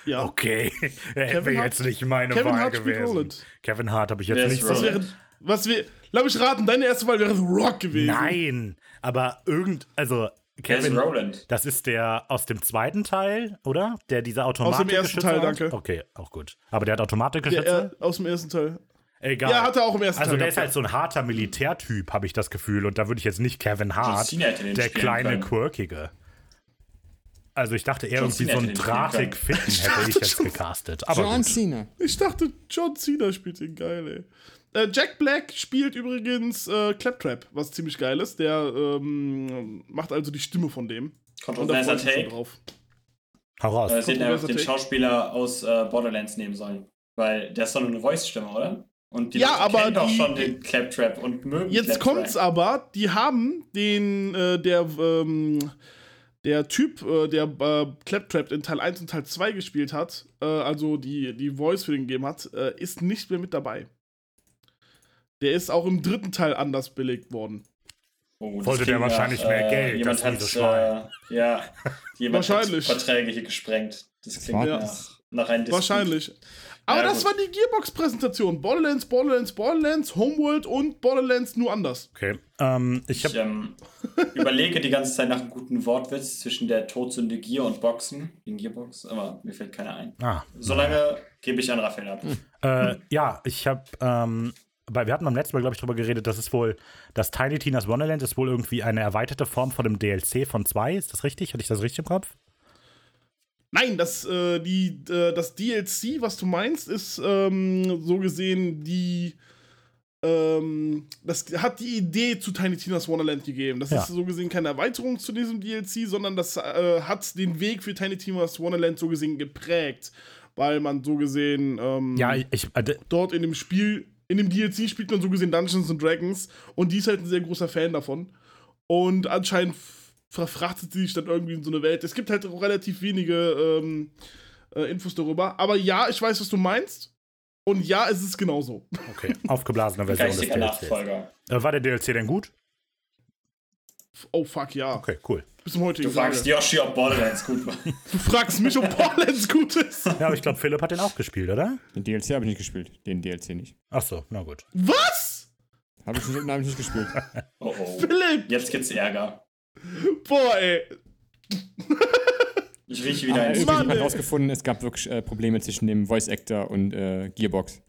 Ja. Okay, Hart- jetzt nicht meine Kevin Wahl Hart gewesen. Roland. Kevin Hart habe ich jetzt nicht so. Was wäre, was wäre, lass mich raten, deine erste Wahl wäre The Rock gewesen. Nein, aber irgend, also Kevin, Roland? das ist der aus dem zweiten Teil, oder? Der dieser Automatik. ersten Teil, danke. Okay, auch gut. Aber der hat automatische Der, Schütze? er, aus dem ersten Teil. Egal. Ja, hat er auch im ersten also Teil. der ist halt so ein harter Militärtyp, habe ich das Gefühl. Und da würde ich jetzt nicht Kevin Hart, der kleine können. Quirkige. Also ich dachte eher John irgendwie Cena so den spielen drahtig Fitten hätte ich jetzt gecastet. Aber John gut. Cena. Ich dachte, John Cena spielt den geil, ey. Äh, Jack Black spielt übrigens äh, Claptrap, was ziemlich geil ist. Der ähm, macht also die Stimme von dem. Kontroverser Take. drauf. Hau raus. Äh, einfach Kontroverser den Take. Schauspieler aus äh, Borderlands nehmen sollen. Weil der ist doch nur eine Voice-Stimme, oder? Und die Ja, Leute aber kennen doch schon den Claptrap und mögen Jetzt Claptrap. kommt's aber, die haben den, äh, der, ähm, der Typ, äh, der äh, Claptrap in Teil 1 und Teil 2 gespielt hat, äh, also die, die Voice für den gegeben hat, äh, ist nicht mehr mit dabei. Der ist auch im dritten Teil anders belegt worden. Oh, Wollte der wahrscheinlich mehr Geld, Jemand das hat, äh, ja, jemand Wahrscheinlich. hat Verträge hier gesprengt. Das klingt Ja. nach, nach einem Disput. Wahrscheinlich. Aber Ja, das gut. war die Gearbox-Präsentation. Borderlands, Borderlands, Borderlands, Homeworld und Borderlands nur anders. Okay. Ähm, ich Ich habe ähm, überlege die ganze Zeit nach einem guten Wortwitz zwischen der Todsünde Gier und Boxen. In Gearbox, aber mir fällt keiner ein. ah, Solange gebe ich an Raphael ab. Äh, ja, ich habe, ähm, weil wir hatten beim letzten Mal, glaube ich, drüber geredet, dass es wohl, das Tiny Tina's Wonderland ist wohl irgendwie eine erweiterte Form von dem DLC von 2. Ist das richtig? Hatte ich das richtig im Kopf? Nein, das, äh, die, äh, das DLC, was du meinst, ist ähm, so gesehen die. Ähm, das hat die Idee zu Tiny Tina's Wonderland gegeben. Das Ja. ist so gesehen keine Erweiterung zu diesem DLC, sondern das äh, hat den Weg für Tiny Tina's Wonderland so gesehen geprägt. Weil man so gesehen. Ähm, Ja, ich, äh, dort in dem Spiel, in dem DLC spielt man so gesehen Dungeons and Dragons und die ist halt ein sehr großer Fan davon. Und anscheinend verfrachtet sie sich dann irgendwie in so eine Welt. Es gibt halt auch relativ wenige ähm, äh, Infos darüber. Aber ja, ich weiß, was du meinst. Und ja, es ist genauso. okay, aufgeblasene Version des Geistiger DLCs. Nachfolger. Äh, war der DLC denn gut? Oh fuck, ja. Okay, cool. Bis zum heutigen Du fragst Tage. Yoshi, ob Borderlands gut war. Du fragst mich, ob Borderlands gut ist. Ja, aber ich glaube, Philipp hat den auch gespielt, oder? Den DLC habe ich nicht gespielt. Den DLC nicht. Ach so, na gut. Was? Habe ich, nicht- hab ich nicht gespielt. Oh oh. Philipp! Jetzt gibt's Ärger. Boah, ey. Ich rieche wieder Aber ein. irgendwie Mann, hat man ey. herausgefunden, es gab wirklich äh, Probleme zwischen dem Voice Actor und äh, Gearbox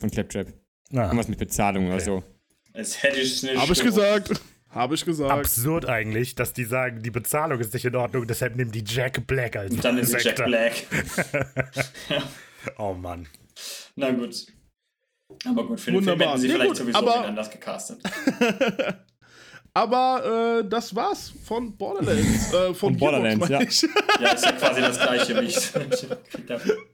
von Claptrap. Na, Irgendwas mit Bezahlung oder Okay. so. Es hätte ich nicht. Habe ich gesagt. Habe ich gesagt. absurd eigentlich, dass die sagen, die Bezahlung ist nicht in Ordnung, deshalb nehmen die Jack Black als Und dann ist es Jack. Black. Oh Mann. Na gut. Aber gut, für den Film Wunderbar. hätten sie Nee, vielleicht gut, sowieso aber- anders gecastet. Aber äh, das war's von Borderlands. Äh, von Von Borderlands, ich. Ja, ist ja quasi das gleiche, wie ich.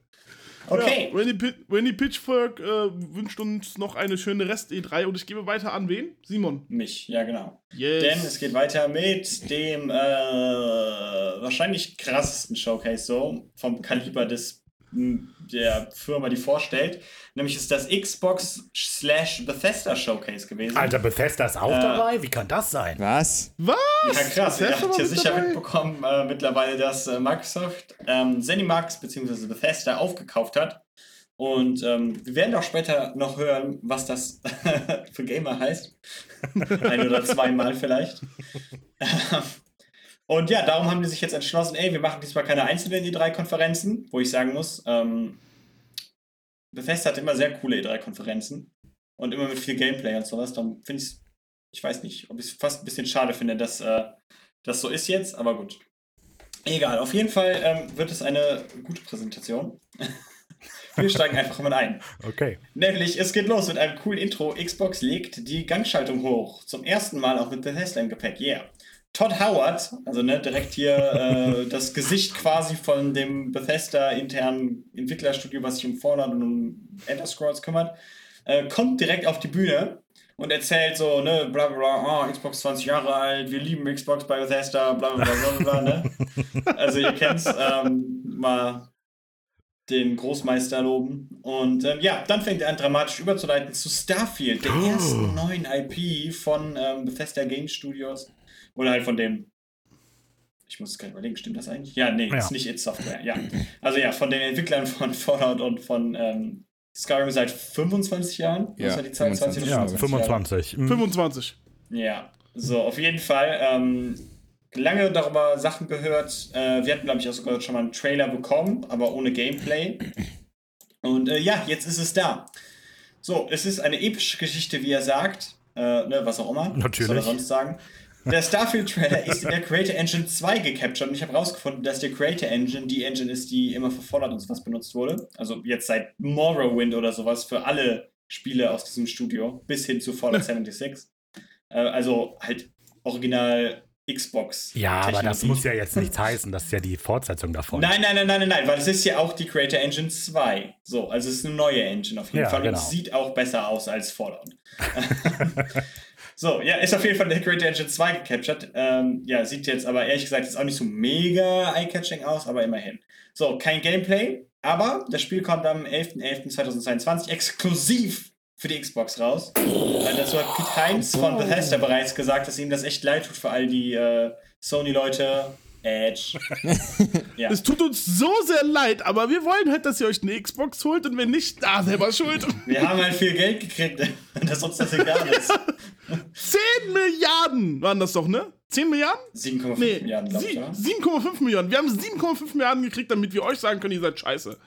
Okay. Ja, Randy, Pit Randy Pitchfork äh, wünscht uns noch eine schöne Rest E3 und ich gebe weiter an wen? Simon. Mich, ja genau. Yes. Denn es geht weiter mit dem äh, wahrscheinlich krassesten Showcase so vom Kaliber des der Firma, die vorstellt. Nämlich ist das Xbox slash Bethesda Showcase gewesen. Alter, Bethesda ist auch Äh, dabei? Wie kann das sein? Was? Was? Ja, krass. Ihr habt ja mit sicher dabei? mitbekommen äh, mittlerweile, dass äh, Microsoft ähm, ZeniMax bzw. Bethesda aufgekauft hat. Und ähm, wir werden auch später noch hören, was das für Gamer heißt. Ein oder zweimal vielleicht. Und ja, darum haben die sich jetzt entschlossen, ey, wir machen diesmal keine einzelnen E3-Konferenzen, wo ich sagen muss, ähm, Bethesda hat immer sehr coole E3-Konferenzen und immer mit viel Gameplay und sowas. Dann finde ich ich weiß nicht, ob ich es fast ein bisschen schade finde, dass äh, das so ist jetzt, aber gut. Egal, auf jeden Fall ähm, wird es eine gute Präsentation. Wir steigen einfach mal ein. Okay. Nämlich, es geht los mit einem coolen Intro. Xbox legt die Gangschaltung hoch. Zum ersten Mal auch mit Bethesda im Gepäck. Yeah. Todd Howard, also ne, direkt hier äh, das Gesicht quasi von dem Bethesda-internen Entwicklerstudio, was sich um Fallout und um Ender Scrolls kümmert, äh, kommt direkt auf die Bühne und erzählt so, ne, bla bla bla, oh, Xbox 20 Jahre alt, wir lieben Xbox bei Bethesda, bla bla bla bla, bla ne? Also ihr kennt's, ähm, mal den Großmeister loben. Und ähm, ja, dann fängt er an, dramatisch überzuleiten zu Starfield, der ersten neuen IP von ähm, Bethesda Game Studios. Oder halt von dem. Ich muss es gerade überlegen, stimmt das eigentlich? Ja, nee, Ja. ist nicht It Software, ja. Also ja, von den Entwicklern von Fallout und von ähm, Skyrim seit 25 Jahren. Ja, Was war die Zeit? 20 oder Ja, 25 Jahre? 25. Hm. 25. Ja, so, auf jeden Fall. Ähm, lange darüber Sachen gehört. Äh, wir hatten, glaube ich, auch sogar schon mal einen Trailer bekommen, aber ohne Gameplay. Und äh, ja, jetzt ist es da. So, es ist eine epische Geschichte, wie er sagt. Äh, ne, was auch immer. Natürlich. Was soll er sonst sagen? Der Starfield-Trailer ist in der Creator Engine 2 gecaptured und ich habe rausgefunden, dass die Creator Engine die Engine ist, die immer für Fallout und sowas benutzt wurde. Also jetzt seit Morrowind oder sowas für alle Spiele aus diesem Studio, bis hin zu Fallout 76. Äh, also halt original Xbox. Ja, aber das muss ja jetzt nichts heißen. Das ist ja die Fortsetzung davon. Nein, nein, nein, nein, nein, nein, weil es ist ja auch die Creator Engine 2. So, also es ist eine neue Engine auf jeden Ja, Fall und genau. es sieht auch besser aus als Fallout. so, ja, ist auf jeden Fall der Creator Engine 2 gecaptured. Ähm, ja, sieht jetzt aber ehrlich gesagt jetzt auch nicht so mega eye-catching aus, aber immerhin. So, kein Gameplay, aber das Spiel kommt am 11.11.2022 exklusiv für die Xbox raus. Weil dazu hat Pete Heinz von Bethesda bereits gesagt, dass ihm das echt leid tut für all die äh, Sony-Leute. Edge. ja. Es tut uns so sehr leid, aber wir wollen halt, dass ihr euch eine Xbox holt und wenn nicht, da selber schuld. Wir haben halt viel Geld gekriegt, dass uns das egal ist. 10 Milliarden waren das doch, ne? 10 Milliarden? 7,5 Nee, Milliarden, glaube ich, sie- oder? 7,5 Milliarden. Wir haben 7,5 Milliarden gekriegt, damit wir euch sagen können, ihr seid scheiße.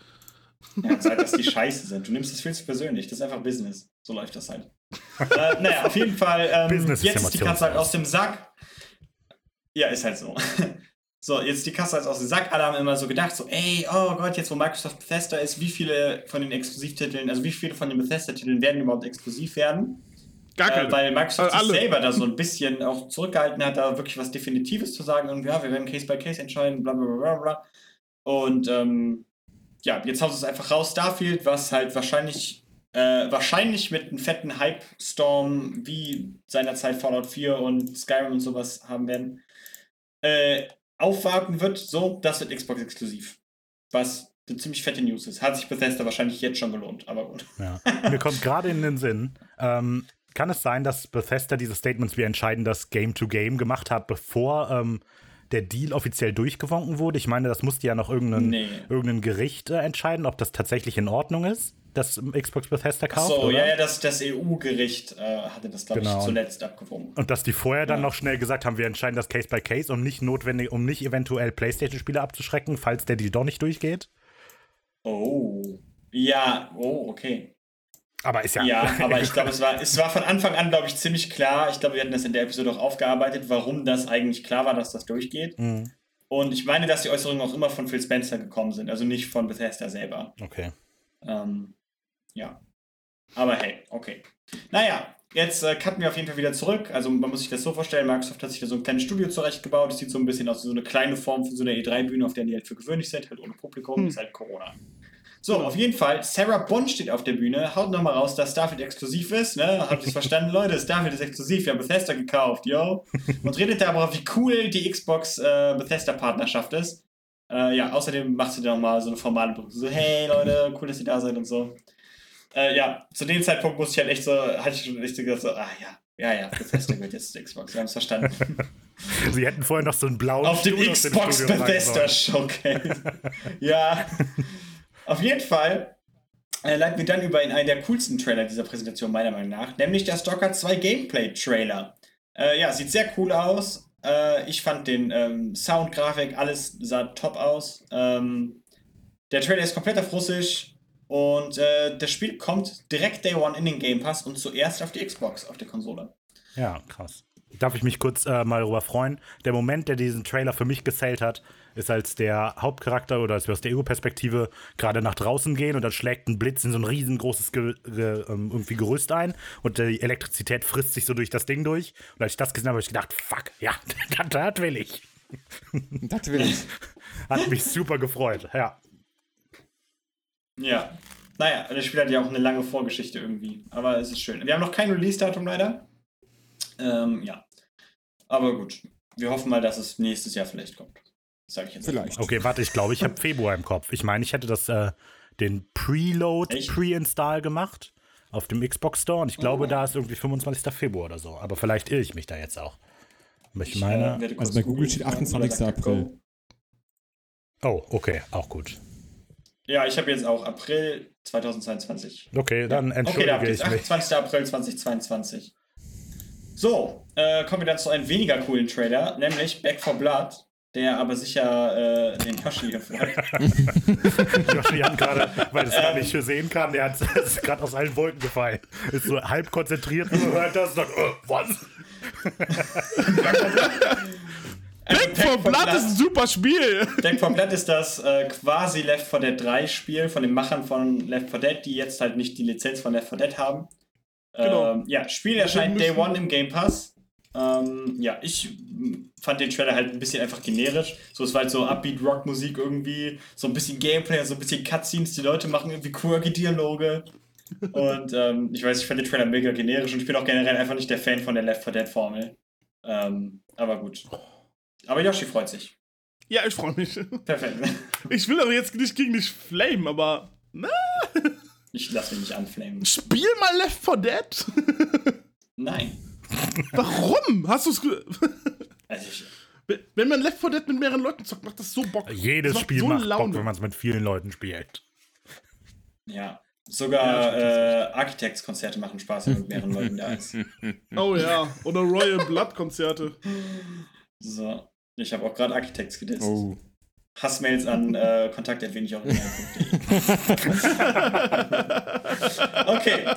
Ja, Zeit, dass die scheiße sind. Du nimmst das viel zu persönlich. Das ist einfach Business. So läuft das halt. äh, naja, auf jeden Fall. Ähm, Business ist jetzt ist die Katze halt aus dem Sack. Ja, ist halt so. So, jetzt die Kasse halt aus dem Sack. Alle haben immer so gedacht, so, ey, oh Gott, jetzt wo Microsoft Bethesda ist, wie viele von den Exklusivtiteln, also wie viele von den Bethesda-Titeln werden überhaupt exklusiv werden? Gar keine. Äh, weil Microsoft Äh, sich selber da so ein bisschen auch zurückgehalten hat, da wirklich was Definitives zu sagen und ja, wir werden Case by Case entscheiden, bla bla bla bla bla. Und ähm, ja, jetzt haut es einfach raus, Starfield, was halt wahrscheinlich, äh, wahrscheinlich mit einem fetten Hype-Storm wie seinerzeit Fallout 4 und Skyrim und sowas haben werden, äh, aufwarten wird, so, das wird Xbox exklusiv. Was eine ziemlich fette News ist. Hat sich Bethesda wahrscheinlich jetzt schon gelohnt, aber gut. Ja. Mir kommt gerade in den Sinn, ähm, kann es sein, dass Bethesda diese Statements wie entscheiden, das Game to Game gemacht hat, bevor ähm, der Deal offiziell durchgewunken wurde? Ich meine, das musste ja noch irgendein, Nee. irgendein Gericht äh, entscheiden, ob das tatsächlich in Ordnung ist. Das Xbox Bethesda kauft. so, oder? ja, ja, das, das EU-Gericht äh, hatte das, glaube Genau. ich, zuletzt abgewogen. Und dass die vorher dann Ja. noch schnell gesagt haben, wir entscheiden das Case by Case, um nicht notwendig, um nicht eventuell PlayStation-Spiele abzuschrecken, falls der Deal doch nicht durchgeht. Oh. Ja, oh, okay. Aber ist ja. Ja, aber ich glaube, es war, es war von Anfang an, glaube ich, ziemlich klar. Ich glaube, wir hatten das in der Episode auch aufgearbeitet, warum das eigentlich klar war, dass das durchgeht. Mhm. Und ich meine, dass die Äußerungen auch immer von Phil Spencer gekommen sind, also nicht von Bethesda selber. Okay. Ähm, ja. Aber hey, okay. Naja, jetzt äh, cutten wir auf jeden Fall wieder zurück. Also man muss sich das so vorstellen, Microsoft hat sich da so ein kleines Studio zurechtgebaut. Es sieht so ein bisschen aus wie so eine kleine Form von so einer E3-Bühne, auf der die halt für gewöhnlich sind, halt ohne Publikum, Hm. ist halt Corona. So, auf jeden Fall, Sarah Bond steht auf der Bühne, haut nochmal raus, dass Starfield exklusiv ist, ne? Habt ihr verstanden, Leute? Starfield ist exklusiv, wir haben Bethesda gekauft, yo. Und redet darüber, wie cool die Xbox äh, ist. Äh, ja, außerdem macht sie dann nochmal so eine formale Brücke, so, hey Leute, cool, dass ihr da seid und so. Äh, ja, zu dem Zeitpunkt musste ich halt echt so, hatte ich schon echt so gesagt, so, ah ja, ja, ja, Bethesda gehört jetzt Xbox, wir haben es verstanden. Sie hätten vorher noch so einen blauen Auf dem Stuhl dem Xbox tragen Bethesda. Showcase. ja. Auf jeden Fall äh, leiten wir dann über in einen der coolsten Trailer dieser Präsentation, meiner Meinung nach, nämlich der Stalker 2 Gameplay-Trailer. Äh, ja, sieht sehr cool aus. Äh, ich fand den ähm, Sound, Grafik, alles sah top aus. Ähm, der Trailer ist komplett auf Russisch und äh, das Spiel kommt direkt Day One in den Game Pass und zuerst auf die Xbox, auf der Konsole. Ja, krass. Darf ich mich kurz äh, mal darüber freuen? Der Moment, der diesen Trailer für mich gezählt hat, ist, als der Hauptcharakter oder als wir aus der Ego-Perspektive gerade nach draußen gehen und dann schlägt ein Blitz in so ein riesengroßes Ge Ge ähm, irgendwie Gerüst ein und die Elektrizität frisst sich so durch das Ding durch. Und als ich das gesehen habe, habe ich gedacht, fuck, ja, das, das will ich. Das will ich. Hat mich super gefreut, ja. Ja. Naja, das Spiel hat ja auch eine lange Vorgeschichte irgendwie. Aber es ist schön. Wir haben noch kein Release-Datum leider. Ähm, ja. Aber gut. Wir hoffen mal, dass es nächstes Jahr vielleicht kommt. Sag ich jetzt. Vielleicht. Okay, warte, ich glaube, ich habe Februar im Kopf. Ich meine, ich hätte das, äh, den Preload? Pre-Install gemacht auf dem Xbox Store und ich glaube, Oh. da ist irgendwie 25. Februar oder so. Aber vielleicht irre ich mich da jetzt auch. Aber ich Ich, meine. äh, werde kurz Also bei Google steht Oder 28. sagt er April. Oh, okay, auch gut. Ja, ich habe jetzt auch April 2022. Okay, dann Okay, da entschuldige ihr es. ich mich. 28. April 2022. So, äh, kommen wir dann zu einem weniger coolen Trailer, nämlich Back for Blood, der aber sicher äh, den Yoshi hier freut. Joshi hat gerade, weil das man Ähm. nicht sehen kann, der hat, ist gerade aus allen Wolken gefallen. Ist so halb konzentriert und hört das und dann, oh, was? Also, Back 4 Blood ist ein super Spiel. Back 4 Blood ist das äh, quasi Left 4 Dead 3 Spiel von den Machern von Left 4 Dead, die jetzt halt nicht die Lizenz von Left 4 Dead haben. Genau. Ähm, ja, Spiel erscheint Day One im Game Pass. Ähm, ja, ich fand den Trailer halt ein bisschen einfach generisch. So, es war halt so Upbeat Rock Musik irgendwie, so ein bisschen Gameplay, so ein bisschen Cutscenes, die Leute machen irgendwie quirky Dialoge. Und ähm, ich weiß, ich fand den Trailer mega generisch und ich bin auch generell einfach nicht der Fan von der Left 4 Dead Formel. Ähm, aber gut. Aber Yoshi freut sich. Ja, ich freue mich. Perfekt. Ich will aber jetzt nicht gegen dich flamen, aber Ich lasse mich nicht anflamen. spiel mal Left 4 Dead. Nein. Warum? Hast du es. Also ich, Wenn man Left 4 Dead mit mehreren Leuten zockt, macht das so Bock. Jedes Das Spiel so macht Laune. Bock, wenn man es mit vielen Leuten spielt. ja. Sogar äh, Architects-Konzerte machen Spaß, wenn mit mehreren Leuten da ist. Oh ja. Oder Royal Blood Konzerte. So. Ich habe auch gerade Architects gedisst. Oh. Hassmails an äh, kontakt.wenig Okay,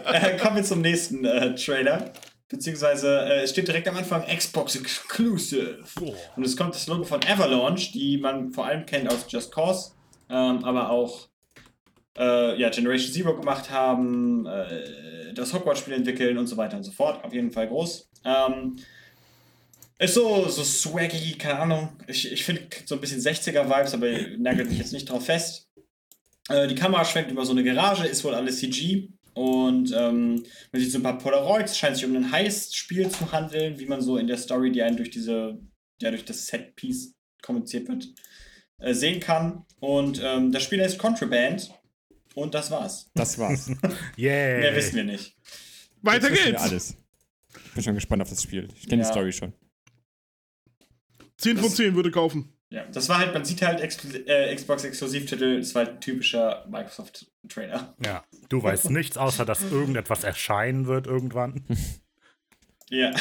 äh, kommen wir zum nächsten äh, Trailer. Beziehungsweise äh, es steht direkt am Anfang Xbox Exclusive. Und es kommt das Logo von Avalanche, die man vor allem kennt aus Just Cause, ähm, aber auch äh, ja, Generation Zero gemacht haben, äh, das Hogwarts-Spiel entwickeln und so weiter und so fort. Auf jeden Fall groß. Ähm, ist so, so swaggy, keine Ahnung. Ich, ich finde so ein bisschen 60er-Vibes, aber nagelt mich jetzt nicht drauf fest. Äh, die Kamera schwenkt über so eine Garage, ist wohl alles CG. Und ähm, man sieht so ein paar Polaroids, scheint sich um ein Heist-Spiel zu handeln, wie man so in der Story, die einen durch diese, ja, durch das Set-Piece kommuniziert wird, äh, sehen kann. Und ähm, das Spiel heißt Contraband. Und das war's. Das war's. Yay. Mehr wissen wir nicht. Weiter wir geht's. alles. Ich bin schon gespannt auf das Spiel. Ich kenne Ja. die Story schon. 10 von 10 würde kaufen. Ja, das war halt, man sieht halt äh, Xbox-Exklusivtitel, das war halt ein typischer Microsoft-Trailer. Ja. Du weißt nichts, außer dass irgendetwas erscheinen wird irgendwann. Ja.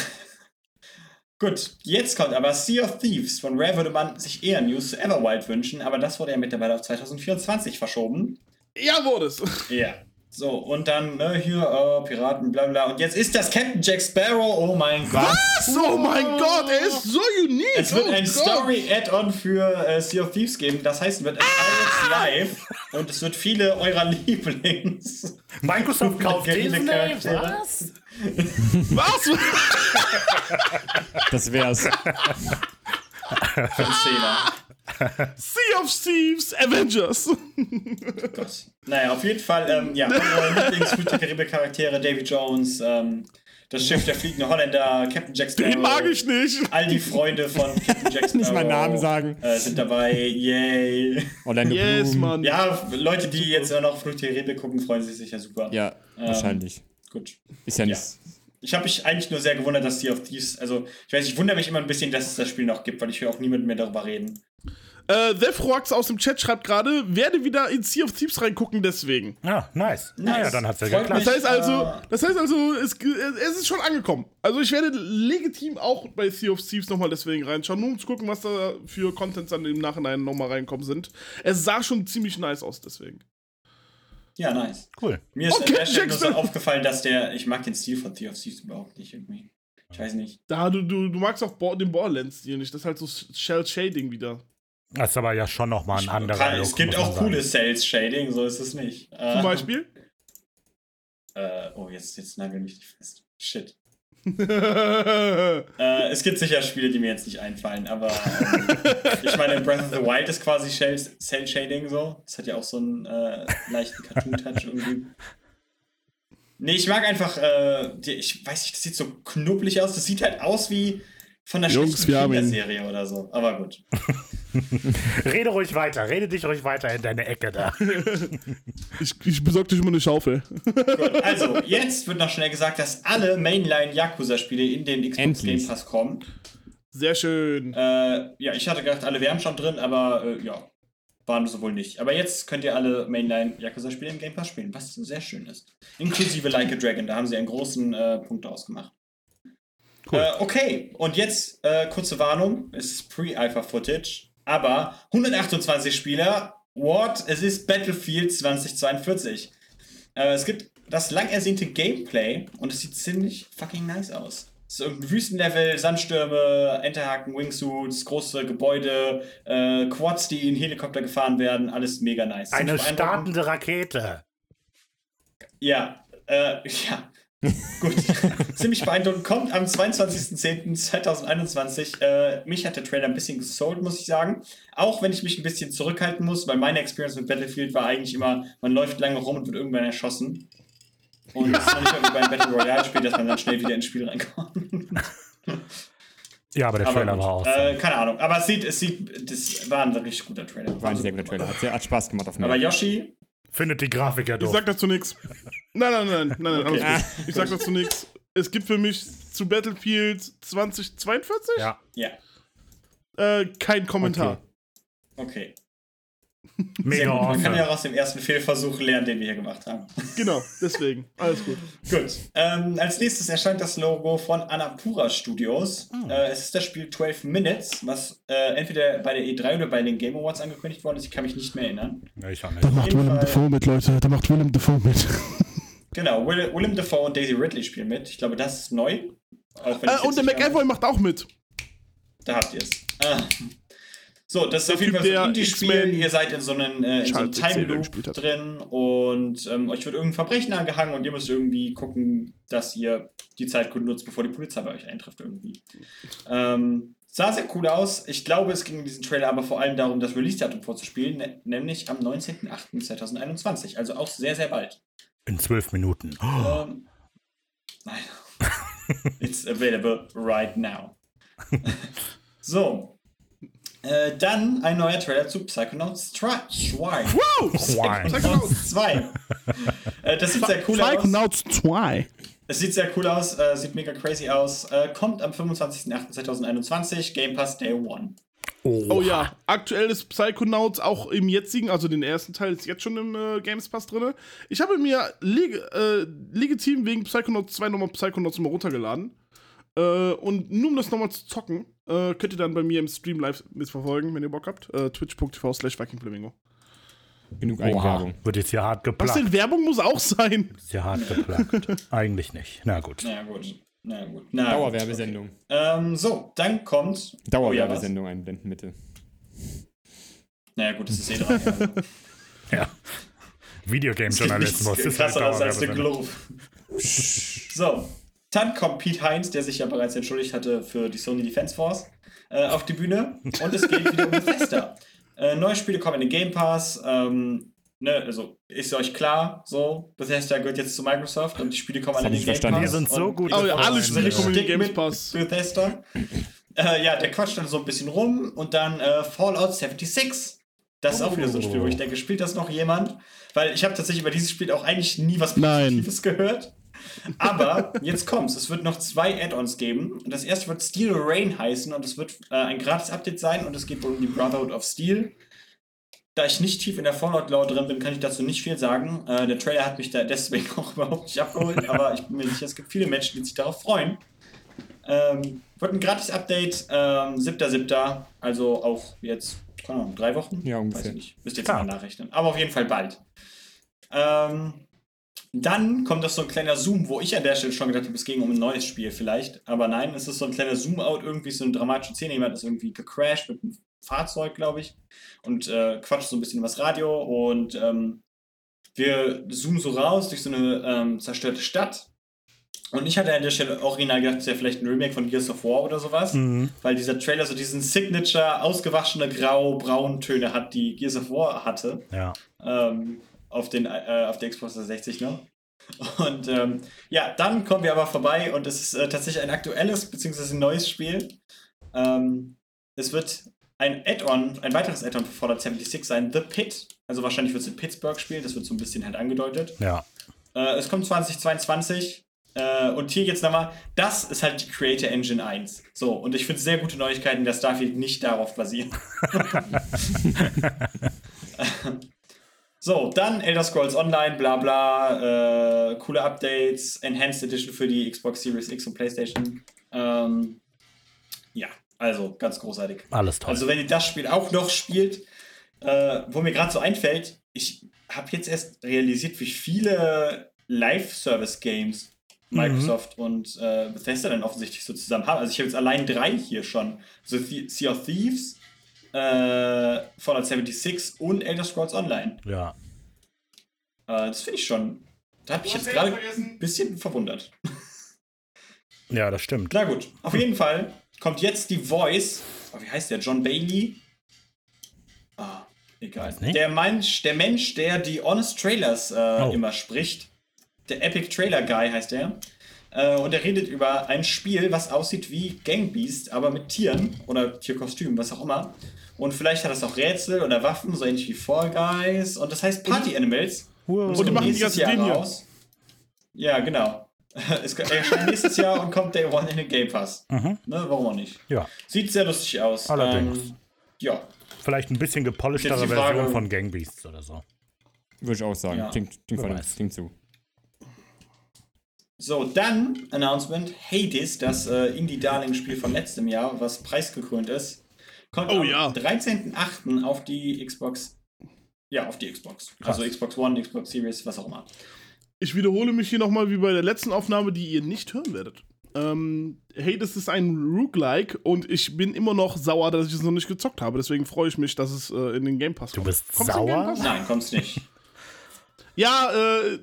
Gut, jetzt kommt aber Sea of Thieves. Von Rare würde man sich eher News zu Everwild wünschen, aber das wurde ja mittlerweile auf 2024 verschoben. Ja, wurde es. Ja. So, und dann, ne, hier, äh, Piraten, bla bla. Und jetzt ist das Captain Jack Sparrow, oh mein Gott. Was? Oh mein Gott, er ist so unique. Es wird oh ein. Story-Add-on für äh, Sea of Thieves geben. Das heißt, es wird ein Pirates Live und es wird viele eurer Lieblings. Microsoft kauft Disney, Charaktere. was? Was? Das wär's. Fünf Szenen. sea of Thieves, Avengers. Gott. Naja, auf jeden Fall, ähm, ja, eure lieblings karibik charaktere Davy Jones, ähm, das Schiff der fliegende Holländer, Captain Jack Sparrow. Den mag ich nicht. All die Freunde von Captain Jack Sparrow. Nicht mal Namen sagen. Äh, sind dabei, yay. Orlando Yes, Bloom. Mann. Ja, Leute, die jetzt auch noch Flucht der Karibik gucken, freuen sich sicher super. Ja, wahrscheinlich. Gut. Ist ja Ja. nicht. Ich habe mich eigentlich nur sehr gewundert, dass Sea of Thieves, also ich weiß, ich wundere mich immer ein bisschen, dass es das Spiel noch gibt, weil ich höre auch niemand mehr darüber reden. Äh, Defroax aus dem Chat schreibt gerade, werde wieder in Sea of Thieves reingucken, deswegen. Ja, nice. Naja, dann hat's ja Freut geklappt. Das heißt also, Äh. das heißt also, es, es ist schon angekommen. Also ich werde legitim auch bei Sea of Thieves nochmal deswegen reinschauen, nur um zu gucken, was da für Contents dann im Nachhinein nochmal reinkommen sind. Es sah schon ziemlich nice aus, deswegen. Ja, nice. Cool. Mir ist Okay, an der Stelle nur so aufgefallen, dass der, ich mag den Stil von Sea of Thieves überhaupt nicht irgendwie. Ich weiß nicht. Da, du, du, du magst auch Bo den Borderlands-Stil nicht. Das ist halt so Shell-Shading wieder. Das ist aber ja schon nochmal ein anderer Kann, Look, es gibt auch cooles Sales-Shading, so ist es nicht. Äh, Zum Beispiel. Äh, oh, jetzt, jetzt nagel mich nicht fest. Shit. Äh, es gibt sicher Spiele, die mir jetzt nicht einfallen, aber ähm, ich meine, Breath of the Wild ist quasi Cell-Shading so. Das hat ja auch so einen äh, leichten Cartoon-Touch irgendwie. Nee, ich mag einfach, äh, die, ich weiß nicht, das sieht so knubbelig aus. Das sieht halt aus wie von der Jungs, wir haben ihn. Kinderserie oder so. Aber gut. Rede ruhig weiter, rede dich ruhig weiter in deine Ecke da. ich, ich besorg dir schon mal eine Schaufel. gut. Also, jetzt wird noch schnell gesagt, dass alle Mainline-Yakuza-Spiele in den Xbox Endlich. Game Pass kommen. Sehr schön. Äh, ja, ich hatte gedacht, alle wären schon drin, aber äh, ja, waren sie wohl nicht. Aber jetzt könnt ihr alle Mainline-Yakuza-Spiele im Game Pass spielen, was sehr schön ist. Inklusive Like a Dragon, da haben sie einen großen äh, Punkt ausgemacht. Cool. Äh, okay, und jetzt äh, kurze Warnung: Es ist Pre-Alpha-Footage, aber 128 Spieler. What? Es ist Battlefield 2042. Äh, es gibt das lang ersehnte Gameplay und es sieht ziemlich fucking nice aus. Es ist irgendein Wüstenlevel, Sandstürme, Enterhaken, Wingsuits, große Gebäude, äh, Quads, die in Helikopter gefahren werden, alles mega nice. Eine startende Rakete. Ja, äh, ja. Gut. Ziemlich beeindruckend. Kommt am 22.10.2021. Äh, mich hat der Trailer ein bisschen gesold, muss ich sagen. Auch wenn ich mich ein bisschen zurückhalten muss, weil meine Experience mit Battlefield war eigentlich immer, man läuft lange rum und wird irgendwann erschossen. Und das ist noch nicht mal wie beim Battle Royale-Spiel, dass man dann schnell wieder ins Spiel reinkommt. Ja, aber der Aber Trailer gut. war auch. äh, keine Ahnung. Aber es sieht, es sieht, das war ein richtig guter Trailer. War ein sehr guter Trailer. Hat, sehr, hat Spaß gemacht auf Aber mir. Yoshi, Findet die Grafik ja Ich doof. sag dazu nichts. Nein, nein, nein, nein, nein, Okay. alles gut. Ich sag dazu nichts. Es gibt für mich zu Battlefield 2042 Ja. ja, äh, kein Kommentar. okay. Mega Sehr gut. Man kann ja auch aus dem ersten Fehlversuch lernen, den wir hier gemacht haben. Genau, deswegen. Alles gut. Gut. Ähm, als nächstes erscheint das Logo von Annapura Studios. Äh, es ist das Spiel 12 Minutes, was äh, entweder bei der E3 oder bei den Game Awards angekündigt worden ist. Ich kann mich nicht mehr erinnern. Ja, ich auch nicht. Da macht Willem Fall- Dafoe mit, Leute. Da macht Willem Dafoe mit. Genau, Will, Willem Dafoe und Daisy Ridley spielen mit. Ich glaube, das ist neu. Auch wenn ich Äh, und der McAvoy macht auch mit. Da habt ihr es. Ah. So, das ist Der auf jeden Typ, Fall so ein Indie-Spiel. Ihr seid in so einem, äh, so einem Schaltet-Serie Time gespielt Loop hat. drin und ähm, euch wird irgendein Verbrechen angehangen und ihr müsst irgendwie gucken, dass ihr die Zeit gut nutzt, bevor die Polizei bei euch eintrifft irgendwie. Ähm, sah sehr cool aus. Ich glaube, es ging in diesem Trailer aber vor allem darum, das Release-Datum vorzuspielen, ne nämlich am 19.08.2021, also auch sehr, sehr bald. In zwölf Minuten. Oh, Ähm, nein. It's available right now. so. Äh, dann ein neuer Trailer zu Psychonauts 2. Wow! Swine. Psychonauts 2. äh, das sieht sehr cool aus. Psychonauts 2. Es sieht sehr cool aus, äh, sieht mega crazy aus. Äh, kommt am 25.08.2021, Game Pass Day 1. Oh ja, aktuell ist Psychonauts auch im jetzigen, also den ersten Teil ist jetzt schon im äh, Games Pass drin. Ich habe mir leg äh, legitim wegen Psychonauts 2 nochmal Psychonauts mal runtergeladen. Äh, und nur um das nochmal zu zocken, äh, könnt ihr dann bei mir im Stream live mitverfolgen, wenn ihr Bock habt. Äh, Twitch.tv slash Vikingflamingo. Genug Eigenwerbung. wird jetzt hier hart Was geplagt. denn? Werbung muss auch sein. Ist ja hart geplagt. Eigentlich nicht. Na gut. Na gut. Na gut. Na gut. Dauerwerbesendung. Ähm, so, dann kommt. Dauerwerbesendung einblenden, bitte. Naja, gut, das ist eh dran. ja. Ja. Videogame-Journalismus Sieht ist krasser aus als der. Glove. so, dann kommt Pete Heinz, der sich ja bereits entschuldigt hatte für die Sony Defense Force, äh, auf die Bühne. Und es geht wieder um Bethesda. Äh, neue Spiele kommen in den Game Pass. Ähm, ne, also ist euch klar, so, Bethesda gehört jetzt zu Microsoft und die Spiele kommen alle in den Game verstanden. Pass. Wir sind so gut. Oh ja, alle Spiele kommen in den Games mit Pass. Bethesda. äh, ja, der quatscht dann so ein bisschen rum und dann äh, Fallout 76. Das ist auch wieder so ein Spiel, wo ich denke, spielt das noch jemand? Weil ich habe tatsächlich über dieses Spiel auch eigentlich nie was Nein. Positives gehört. Aber jetzt kommt's. Es wird noch zwei Add-ons geben. Das erste wird Steel Rain heißen und es wird äh, ein gratis Update sein und es geht wohl um die Brotherhood of Steel. Da ich nicht tief in der Fallout-Lore drin bin, kann ich dazu nicht viel sagen. Äh, der Trailer hat mich da deswegen auch überhaupt nicht abgeholt, aber ich bin mir sicher, es gibt viele Menschen, die sich darauf freuen. Ähm, wird ein Gratis-Update, ähm, 7.7., also auch jetzt, keine Ahnung, drei Wochen? Ja, Weiß ungefähr. ich nicht. Müsst ihr jetzt Klar. mal nachrechnen. Aber auf jeden Fall bald. Ähm, dann kommt noch so ein kleiner Zoom, wo ich an der Stelle schon gedacht habe, es ging um ein neues Spiel vielleicht. Aber nein, es ist so ein kleiner Zoom-Out, irgendwie so eine dramatische Szene. Jemand ist irgendwie gecrashed mit einem Fahrzeug, glaube ich. Und äh, quatscht so ein bisschen übers Radio. Und ähm, wir zoomen so raus durch so eine ähm, zerstörte Stadt. Und ich hatte an der Stelle original gedacht, es wäre vielleicht ein Remake von Gears of War oder sowas. Mhm. Weil dieser Trailer so diesen Signature, ausgewaschene grau-braun Töne hat, die Gears of War hatte Ja. ähm, auf, den, äh, auf der Xbox 360 noch. Und ähm, ja, dann kommen wir aber vorbei und es ist äh, tatsächlich ein aktuelles bzw. ein neues Spiel. Ähm, es wird ein Add-on, ein weiteres Add-on für Fallout 76 sein, The Pit. Also wahrscheinlich wird es in Pittsburgh spielen, das wird so ein bisschen halt angedeutet. Ja. Äh, es kommt 2022. Äh, und hier jetzt nochmal, das ist halt die Creator Engine 1. So, und ich finde sehr gute Neuigkeiten, dass Starfield nicht darauf basiert. so, dann Elder Scrolls Online, bla bla, äh, coole Updates, Enhanced Edition für die Xbox Series X und PlayStation. Ähm, ja, also ganz großartig. Alles toll. Also wenn ihr das Spiel auch noch spielt, äh, wo mir gerade so einfällt, ich habe jetzt erst realisiert, wie viele Live-Service-Games Microsoft und äh, Bethesda dann offensichtlich so zusammen haben. Also ich habe jetzt allein drei hier schon. So The Sea of Thieves, äh, Fallout 76 und Elder Scrolls Online. ja. Äh, das finde ich schon. Da habe ich jetzt gerade ein bisschen verwundert. Ja, das stimmt. Na gut, auf jeden Fall kommt jetzt die Voice. Oh, wie heißt der? John Bailey? Ah, egal. nicht. Der Mensch, der Mensch, der die Honest Trailers äh, Oh. immer spricht. Der Epic Trailer Guy heißt er. Äh, und er redet über ein Spiel, was aussieht wie Gang Beast, aber mit Tieren oder Tierkostümen, was auch immer. Und vielleicht hat es auch Rätsel oder Waffen, so ähnlich wie Fall Guys. Und das heißt Party Animals. Wow. es Und die machen die nächstes ganze Jahr Dinge. raus. Ja, genau. Es erscheint nächstes Jahr und kommt Day One in den Game Pass. Mhm. Ne, warum auch nicht? Ja. Sieht sehr lustig aus. Allerdings. Ähm, ja. Vielleicht ein bisschen gepolischtere Frage- Version von Gang Beasts oder so. Würde ich auch sagen. Ja. Klingt, klingt, weiß. klingt zu. So, dann Announcement: Hades, das äh, Indie-Darling-Spiel von letztem Jahr, was preisgekrönt ist, kommt Oh am ja. 13.08. auf die Xbox. Ja, auf die Xbox. Also Xbox One, Xbox Series, was auch immer. Ich wiederhole mich hier nochmal wie bei der letzten Aufnahme, die ihr nicht hören werdet. Ähm, Hades ist ein Roguelike und ich bin immer noch sauer, dass ich es noch nicht gezockt habe. Deswegen freue ich mich, dass es äh, in den Game Pass Du kommt. bist Kommt's in den sauer? Game Pass? Nein, kommt's nicht. Ja, äh,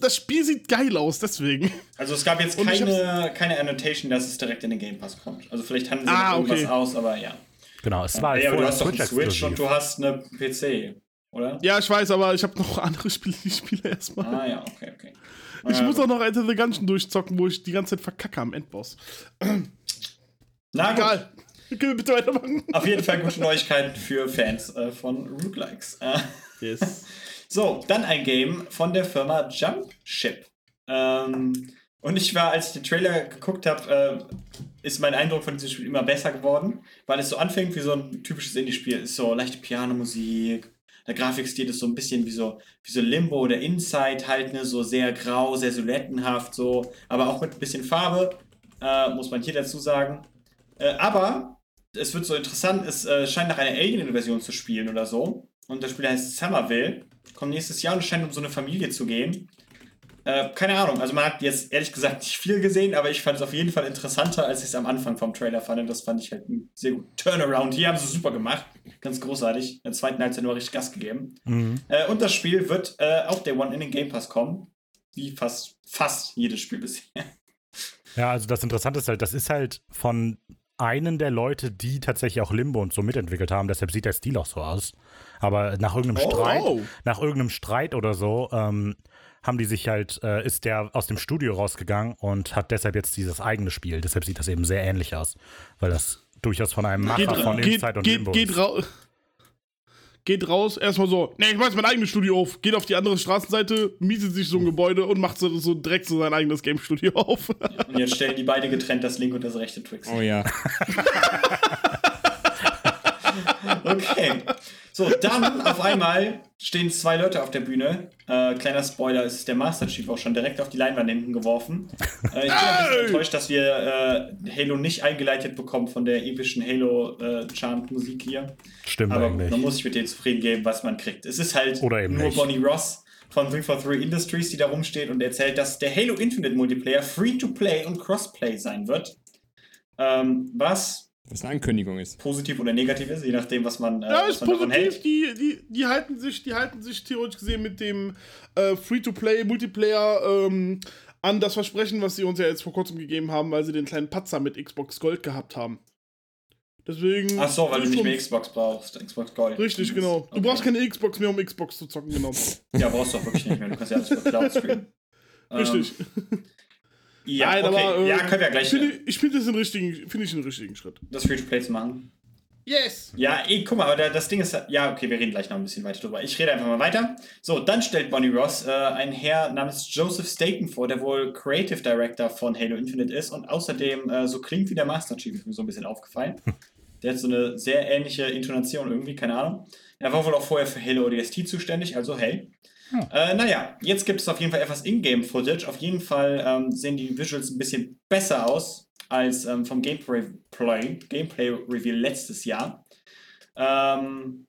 das Spiel sieht geil aus, deswegen. Also es gab jetzt keine, keine Annotation, dass es direkt in den Game Pass kommt. Also vielleicht handeln sie Ah, noch irgendwas okay. aus, aber ja. Genau, es war halt Ja, aber du vorher hast doch eine Switch und du hast eine PC, oder? Ja, ich weiß, aber ich habe noch andere Spiele, die ich spiele erstmal. Ah ja, okay, okay. Ich Ja, muss gut. auch noch Enter the Gungeon durchzocken, wo ich die ganze Zeit verkacke am Endboss. Na gut. Egal. Können wir bitte weitermachen? Auf jeden Fall gute Neuigkeiten für Fans äh, von Roguelikes. Äh, Yes. so, dann ein Game von der Firma Jumpship. Ähm, und ich war, als ich den Trailer geguckt habe, äh, ist mein Eindruck von diesem Spiel immer besser geworden, weil es so anfängt wie so ein typisches Indie-Spiel. Ist so leichte Pianomusik, der Grafikstil ist so ein bisschen wie so, wie so Limbo oder Inside halt, ne, so sehr grau, sehr silhouettenhaft, so, aber auch mit ein bisschen Farbe, äh, muss man hier dazu sagen. Äh, aber es wird so interessant, es äh, scheint nach einer Alien-Version zu spielen oder so. Und das Spiel heißt Summerville, kommt nächstes Jahr und scheint um so eine Familie zu gehen. Äh, keine Ahnung, also man hat jetzt ehrlich gesagt nicht viel gesehen, aber ich fand es auf jeden Fall interessanter, als ich es am Anfang vom Trailer fand. Und das fand ich halt ein sehr gut Turnaround. Hier haben sie es super gemacht. Ganz großartig. In der zweiten Halbzeit nur richtig Gas gegeben. Mhm. Äh, und das Spiel wird äh, auf Day One in den Game Pass kommen. Wie fast, fast jedes Spiel bisher. Ja, also das Interessante ist halt, das ist halt von einen der Leute, die tatsächlich auch Limbo und so mitentwickelt haben, deshalb sieht der Stil auch so aus. Aber nach irgendeinem Oh. Streit, Oh. nach irgendeinem Streit oder so, ähm, haben die sich halt, äh, ist der aus dem Studio rausgegangen und hat deshalb jetzt dieses eigene Spiel. Deshalb sieht das eben sehr ähnlich aus, weil das durchaus von einem Macher Geht, von geht, Inside und geht, Limbo geht, ist. rau geht raus, erstmal so, ne, ich mach jetzt mein eigenes Studio auf, geht auf die andere Straßenseite, mietet sich so ein Gebäude und macht so, so direkt so sein eigenes Game-Studio auf. Und jetzt stellen die beide getrennt das linke und das rechte Twix. Oh ja. Okay. So, dann auf einmal stehen zwei Leute auf der Bühne. Äh, kleiner Spoiler, es ist der Master Chief auch schon direkt auf die Leinwand hinten geworfen. Äh, ich bin ein bisschen enttäuscht, dass wir äh, Halo nicht eingeleitet bekommen von der epischen Halo-Chant-Musik hier. Stimmt Aber eigentlich. man muss sich mit denen zufrieden geben, was man kriegt. Es ist halt Oder eben nur nicht. Bonnie Ross von 343 Industries, die da rumsteht und erzählt, dass der Halo Infinite Multiplayer Free-to-Play und Crossplay sein wird. Ähm, was Was eine Ankündigung ist. positiv oder negativ ist, je nachdem, was man, äh, Ja, was ist man positiv. hält. Die, die, die, halten sich, die halten sich theoretisch gesehen mit dem äh, Free-to-Play, Multiplayer ähm, an das Versprechen, was sie uns ja jetzt vor kurzem gegeben haben, weil sie den kleinen Patzer mit Xbox Gold gehabt haben. Deswegen. Ach so, weil du nicht mehr Xbox brauchst. Xbox Gold. Richtig, genau. Du Okay. brauchst keine Xbox mehr, um Xbox zu zocken, genau. Ja, brauchst du auch wirklich nicht mehr. Du kannst ja alles über Cloud streamen. Richtig. Ähm, ja, Nein, okay. aber, äh, ja, können wir gleich Finde, ich finde das den richtigen, finde ich einen richtigen Schritt. das Free-to-Play zu machen. Yes! Ja, ey, guck mal, aber da- das Ding ist, ja, okay, wir reden gleich noch ein bisschen weiter drüber. Ich rede einfach mal weiter. So, dann stellt Bonnie Ross äh, einen Herr namens Joseph Staten vor, der wohl Creative Director von Halo Infinite ist und außerdem äh, so klingt wie der Master Chief, ist mir so ein bisschen aufgefallen. Der hat so eine sehr ähnliche Intonation irgendwie, keine Ahnung. Er war wohl auch vorher für Halo ODST zuständig, also hey. Äh, naja, jetzt gibt es auf jeden Fall etwas Ingame-Footage. Auf jeden Fall ähm, sehen die Visuals ein bisschen besser aus als ähm, vom Gameplay, Gameplay letztes Jahr. Ähm,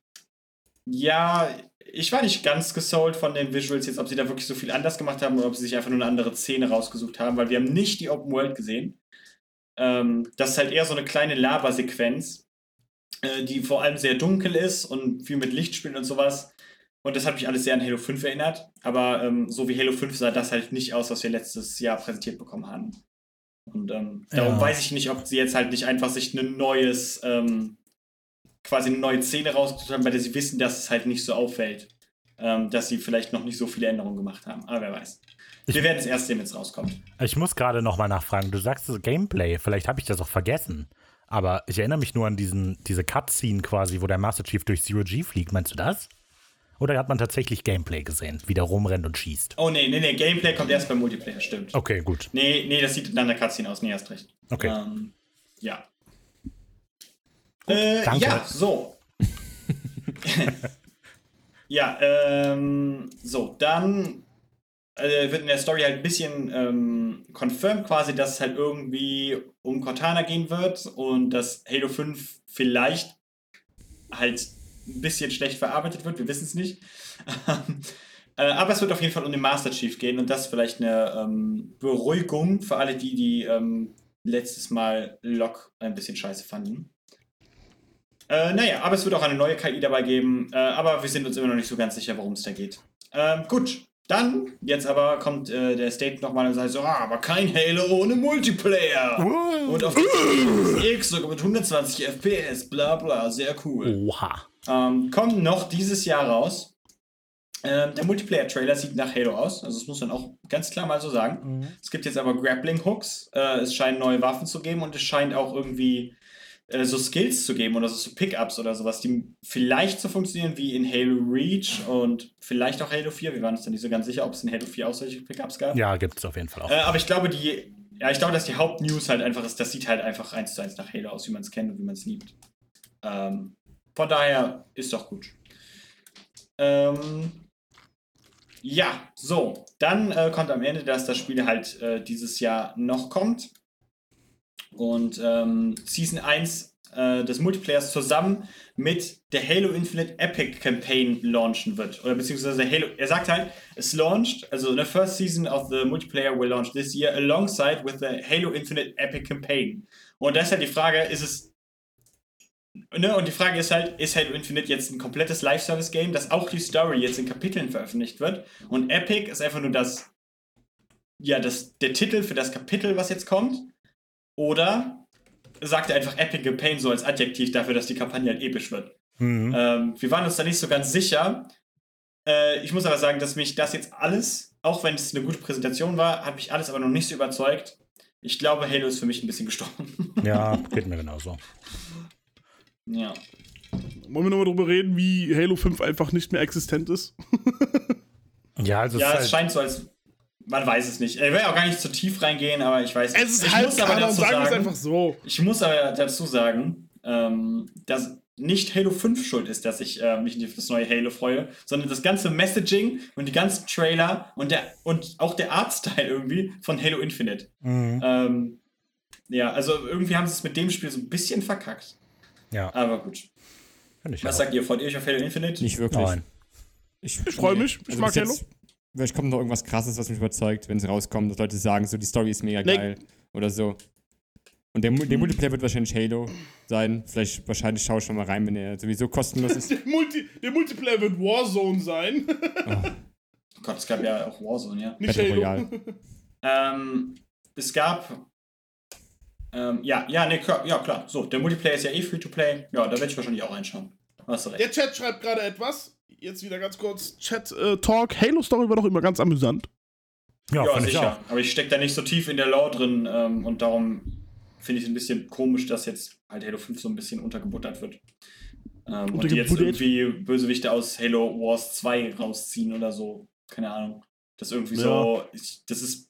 ja, ich war nicht ganz gesold von den Visuals jetzt, ob sie da wirklich so viel anders gemacht haben oder ob sie sich einfach nur eine andere Szene rausgesucht haben, weil wir haben nicht die Open World gesehen. Ähm, das ist halt eher so eine kleine Lava-Sequenz, äh, die vor allem sehr dunkel ist und viel mit Licht spielt und sowas. Und das hat mich alles sehr an Halo 5 erinnert. Aber ähm, so wie Halo 5 sah das halt nicht aus, was wir letztes Jahr präsentiert bekommen haben. Und ähm, darum Ja. weiß ich nicht, ob sie jetzt halt nicht einfach sich ein neues, ähm, quasi eine neue Szene rausgesucht haben, der sie wissen, dass es halt nicht so auffällt. Ähm, dass sie vielleicht noch nicht so viele Änderungen gemacht haben. Aber wer weiß. Wir werden es erst sehen, wenn es rauskommt. Ich muss gerade nochmal nachfragen. Du sagst so Gameplay, vielleicht habe ich das auch vergessen. Aber ich erinnere mich nur an diesen, diese Cutscene quasi, wo der Master Chief durch Zero G fliegt. Meinst du das? Oder hat man tatsächlich Gameplay gesehen, wie der rumrennt und schießt? Oh nee, nee, nee, Gameplay kommt erst beim Multiplayer, stimmt. Okay, gut. Nee, nee, das sieht dann der Cutscene aus, nee, hast recht. Okay. Ähm, ja. äh, danke. Ja, so. ja, ähm, so, dann äh, wird in der Story halt ein bisschen ähm, confirmed quasi, dass es halt irgendwie um Cortana gehen wird und dass Halo 5 vielleicht halt ein bisschen schlecht verarbeitet wird, wir wissen es nicht. Äh, aber es wird auf jeden Fall um den Master Chief gehen und das vielleicht eine ähm, Beruhigung für alle, die, die ähm, letztes Mal Locke ein bisschen scheiße fanden. Äh, naja, aber es wird auch eine neue KI dabei geben, äh, aber wir sind uns immer noch nicht so ganz sicher, worum es da geht. Ähm, gut, dann, jetzt aber kommt äh, der State nochmal und sagt so, ah, aber kein Halo ohne Multiplayer. Und auf X sogar mit 120 FPS, bla bla, sehr cool. Oha. Ähm, kommt noch dieses Jahr raus. Ähm, der Multiplayer-Trailer sieht nach Halo aus, also das muss man auch ganz klar mal so sagen. Es gibt jetzt aber Grappling-Hooks, äh, es scheint neue Waffen zu geben und es scheint auch irgendwie äh, so Skills zu geben oder so Pickups oder sowas, die vielleicht so funktionieren wie in Halo Reach und vielleicht auch Halo 4. Wir waren uns dann nicht so ganz sicher, ob es in Halo 4 auch solche Pickups gab. Ja, gibt es auf jeden Fall auch. Äh, aber ich glaube, die Ja, ich glaube, dass die Hauptnews halt einfach ist, das sieht halt einfach eins zu eins nach Halo aus, wie man es kennt und wie man es liebt. Ähm, von daher ist doch gut. Ähm, ja, so. Dann äh, kommt am Ende, dass das Spiel halt äh, dieses Jahr noch kommt. Und ähm, Season 1 äh, des Multiplayers zusammen mit der Halo Infinite Epic Campaign launchen wird. Oder beziehungsweise Halo, er sagt halt, es launched, also the first season of the multiplayer will launch this year alongside with the Halo Infinite Epic Campaign. Und da ist halt die Frage, ist es. Ne, und die Frage ist halt, ist Halo Infinite jetzt ein komplettes Live-Service-Game, das auch die Story jetzt in Kapiteln veröffentlicht wird? Und Epic ist einfach nur das, ja, das, der Titel für das Kapitel, was jetzt kommt? Oder sagt er einfach Epic Campaign so als Adjektiv dafür, dass die Kampagne halt episch wird? Mhm. Ähm, wir waren uns da nicht so ganz sicher. Äh, ich muss aber sagen, dass mich das jetzt alles, auch wenn es eine gute Präsentation war, hat mich alles aber noch nicht so überzeugt. Ich glaube, Halo ist für mich ein bisschen gestorben. Ja, geht mir genauso. Ja. Wollen wir nochmal drüber reden, wie Halo 5 einfach nicht mehr existent ist? Ja, also Ja, es es halt, scheint so, als. Man weiß es nicht. Ich will auch gar nicht zu tief reingehen, aber ich weiß Es ist ich halt muss aber dazu sagen es sagen, einfach so. Ich muss aber dazu sagen, ähm, dass nicht Halo 5 schuld ist, dass ich äh, mich nicht auf das neue Halo freue, sondern das ganze Messaging und die ganzen Trailer und, der, und auch der Artstyle irgendwie von Halo Infinite. Mhm. Ähm, ja, also irgendwie haben sie es mit dem Spiel so ein bisschen verkackt. Ja, Aber gut. ich Was auch. sagt ihr? Freut ihr euch auf Halo Infinite? Nicht wirklich. Nein. Ich, Ich freu mich. Ich mag bis jetzt- Vielleicht kommt noch irgendwas krasses, was mich überzeugt, wenn es rauskommt, dass Leute sagen, so die Story ist mega Nee. geil oder so. Und der, der Multiplayer wird wahrscheinlich Halo sein. Vielleicht, wahrscheinlich schaue ich schon mal rein, wenn er sowieso kostenlos ist. Der, Multi, der Multiplayer wird Warzone sein. Oh Gott, es gab ja auch Warzone, ja. Nicht Battle Halo. Royale. Ähm, es gab. Ähm, ja, ja, ne, klar, ja, klar. So, der Multiplayer ist ja eh free to play. Ja, da werde ich wahrscheinlich auch reinschauen. Hast du recht. Der Chat schreibt gerade etwas. Jetzt wieder ganz kurz Chat-Talk. Halo Story war doch immer ganz amüsant. Ja, Ja, ich sicher. auch. Aber ich stecke da nicht so tief in der Lore drin ähm, und darum finde ich es ein bisschen komisch, dass jetzt halt Halo 5 so ein bisschen untergebuttert wird. Ähm, und die jetzt irgendwie Bösewichte aus Halo Wars 2 rausziehen oder so. Keine Ahnung. Das irgendwie Ja. so. Ich, das ist.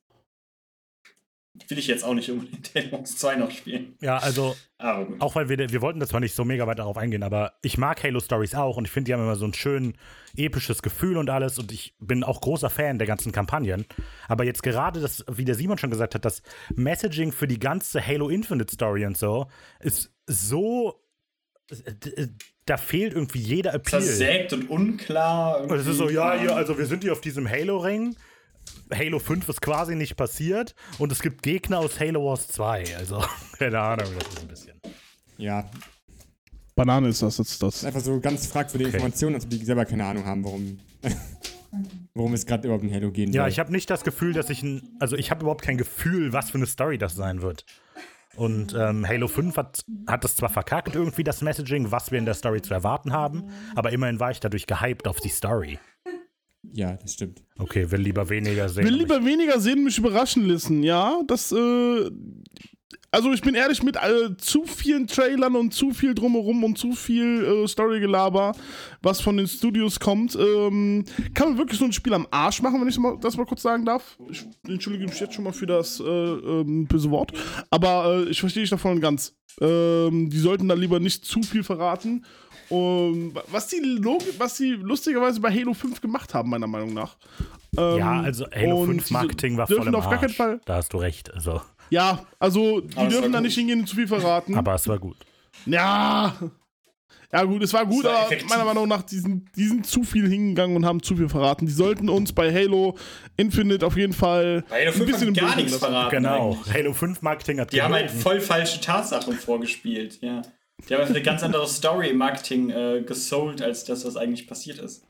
Will ich jetzt auch nicht unbedingt Halo Wars 2 noch spielen. Ja, also. Auch weil wir, wir wollten das zwar nicht so mega weit darauf eingehen, aber ich mag Halo Stories auch und ich finde, die haben immer so ein schön episches Gefühl und alles und ich bin auch großer Fan der ganzen Kampagnen. Aber jetzt gerade das, wie der Simon schon gesagt hat, das Messaging für die ganze Halo Infinite Story und so ist so. Da fehlt irgendwie jeder Appeal. Versägt und unklar. Und es ist so, ja, hier, also wir sind hier auf diesem Halo-Ring. Halo 5 ist quasi nicht passiert und es gibt Gegner aus Halo Wars 2. Also, keine Ahnung, das ist ein bisschen. Ja, Banane ist das jetzt das ist das. einfach so ganz fragwürdige Okay. Informationen, als ob die selber keine Ahnung haben, warum, worum es gerade überhaupt in Halo gehen Ja, soll. ich habe nicht das Gefühl, dass ich ein. Also, ich habe überhaupt kein Gefühl, was für eine Story das sein wird. Und ähm, Halo 5 hat, hat das zwar verkackt, irgendwie das Messaging, was wir in der Story zu erwarten haben, aber immerhin war ich dadurch gehypt auf die Story. Ja, das stimmt. Okay, will lieber weniger sehen. Will lieber weniger sehen, mich überraschen lassen. Ja, das, äh. Also, ich bin ehrlich, mit äh, zu vielen Trailern und zu viel drumherum und zu viel äh, Storygelaber, was von den Studios kommt, ähm, kann man wirklich so ein Spiel am Arsch machen, wenn ich das mal kurz sagen darf. Ich entschuldige mich jetzt schon mal für das äh, ähm, böse Wort. Aber äh, ich verstehe dich davon ganz. Ähm, die sollten da lieber nicht zu viel verraten. Um, was, die was die lustigerweise bei Halo 5 gemacht haben, meiner Meinung nach. Ähm, Ja, also Halo und 5 sie Marketing war voll dürfen im auf gar keinen Arsch. Fall. Da hast du recht. Also, Ja, also die Aber dürfen da nicht hingehen und zu viel verraten. aber es war gut. ja. Ja, gut, es war gut, war aber effektiv. meiner Meinung nach, die sind, die sind zu viel hingegangen und haben zu viel verraten. Die sollten uns bei Halo Infinite auf jeden Fall Bei Halo ein 5 bisschen gar Dunkeln nichts verraten. Genau. eigentlich. Halo 5 Marketing hat Die haben halt voll falsche Tatsachen vorgespielt, ja. Die haben einfach eine ganz andere Story im Marketing äh, gesold, als das, was eigentlich passiert ist.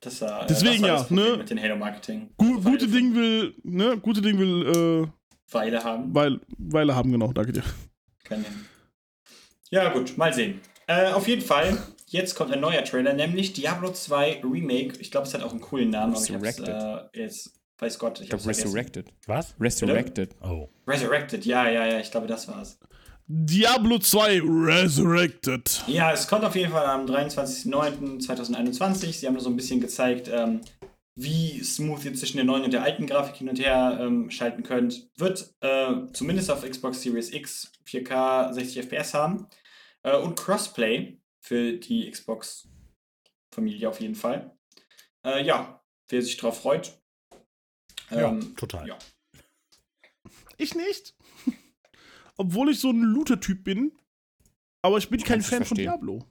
Das war, äh, Deswegen das war ja, ne? mit den Halo-Marketing. Gu gute Ding will, ne, gute Ding will, äh, Weile haben. Weil, Weile haben, genau, danke dir. Keine. Ja, gut, mal sehen. Äh, auf jeden Fall, jetzt kommt ein neuer Trailer, nämlich Diablo 2 Remake. Ich glaube, es hat auch einen coolen Namen, aber ich hab's, Resurrected. äh, jetzt, weiß Gott, ich Ich hab's glaube, vergessen. Resurrected. Was? Resurrected. Oh. Resurrected, ja, ja, ja, ich glaube, das war's. Diablo 2 Resurrected. Ja, es kommt auf jeden Fall am 23.09.2021. Sie haben nur so ein bisschen gezeigt, ähm, wie smooth ihr zwischen der neuen und der alten Grafik hin und her ähm, schalten könnt. Wird äh, zumindest auf Xbox Series X 4K 60 FPS haben. Äh, und Crossplay für die Xbox-Familie auf jeden Fall. Äh, ja, wer sich drauf freut. Ja, Ähm, total. ja. Ich nicht. Obwohl ich so ein Looter-Typ bin. Aber ich bin kein Fan von verstehen. Diablo.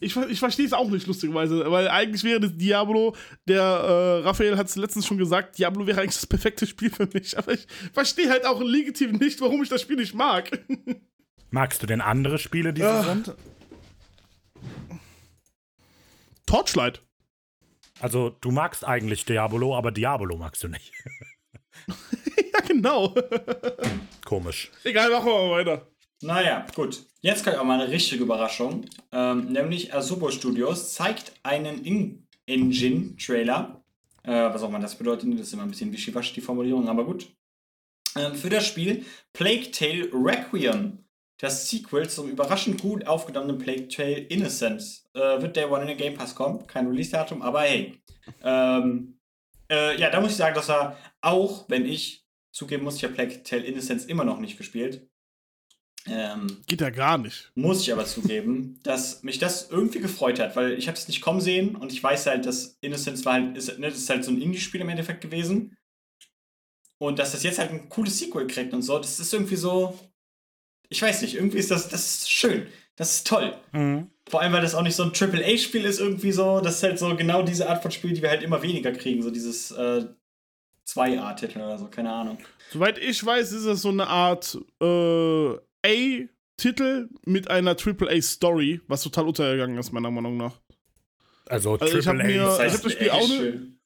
Ich, ich verstehe es auch nicht, lustigerweise. Weil eigentlich wäre das Diablo, der äh, Raphael hat es letztens schon gesagt, Diablo wäre eigentlich das perfekte Spiel für mich. Aber ich verstehe halt auch legitim nicht, warum ich das Spiel nicht mag. Magst du denn andere Spiele, die so sind? Torchlight. Also, du magst eigentlich Diablo, aber Diablo magst du nicht. Ja, genau. Komisch. Egal, machen wir mal weiter. Naja, gut. Jetzt kommt auch mal eine richtige Überraschung. Ähm, nämlich Asobo Studios zeigt einen In-Engine-Trailer. Äh, was auch immer das bedeutet, das ist immer ein bisschen wischiwaschi, die Formulierung, aber gut. Ähm, für das Spiel Plague Tale Requiem. Das Sequel zum überraschend gut aufgenommenen Plague Tale Innocence. Äh, wird der One in the Game Pass kommen. Kein Release-Datum, aber hey. Ähm, äh, ja, da muss ich sagen, dass er auch, wenn ich zugeben muss, ich habe Plague Tale Innocence immer noch nicht gespielt. Ähm, Geht ja gar nicht. muss ich aber zugeben, dass mich das irgendwie gefreut hat, weil ich habe es nicht kommen sehen und ich weiß halt, dass Innocence war halt, ist, ne, das ist halt so ein Indie-Spiel im Endeffekt gewesen. Und dass das jetzt halt ein cooles Sequel kriegt und so, das ist irgendwie so. Ich weiß nicht, irgendwie ist das, das ist schön. Das ist toll. Mhm. Vor allem, weil das auch nicht so ein AAA-Spiel ist, irgendwie so. Das ist halt so genau diese Art von Spiel, die wir halt immer weniger kriegen. So dieses äh, 2A-Titel oder so, keine Ahnung. Soweit ich weiß, ist es so eine Art äh, A-Titel mit einer AAA-Story, was total untergegangen ist, meiner Meinung nach. Also, Also ich hab AAA. mir- Das ich hab das Spiel auch echt ne- schön.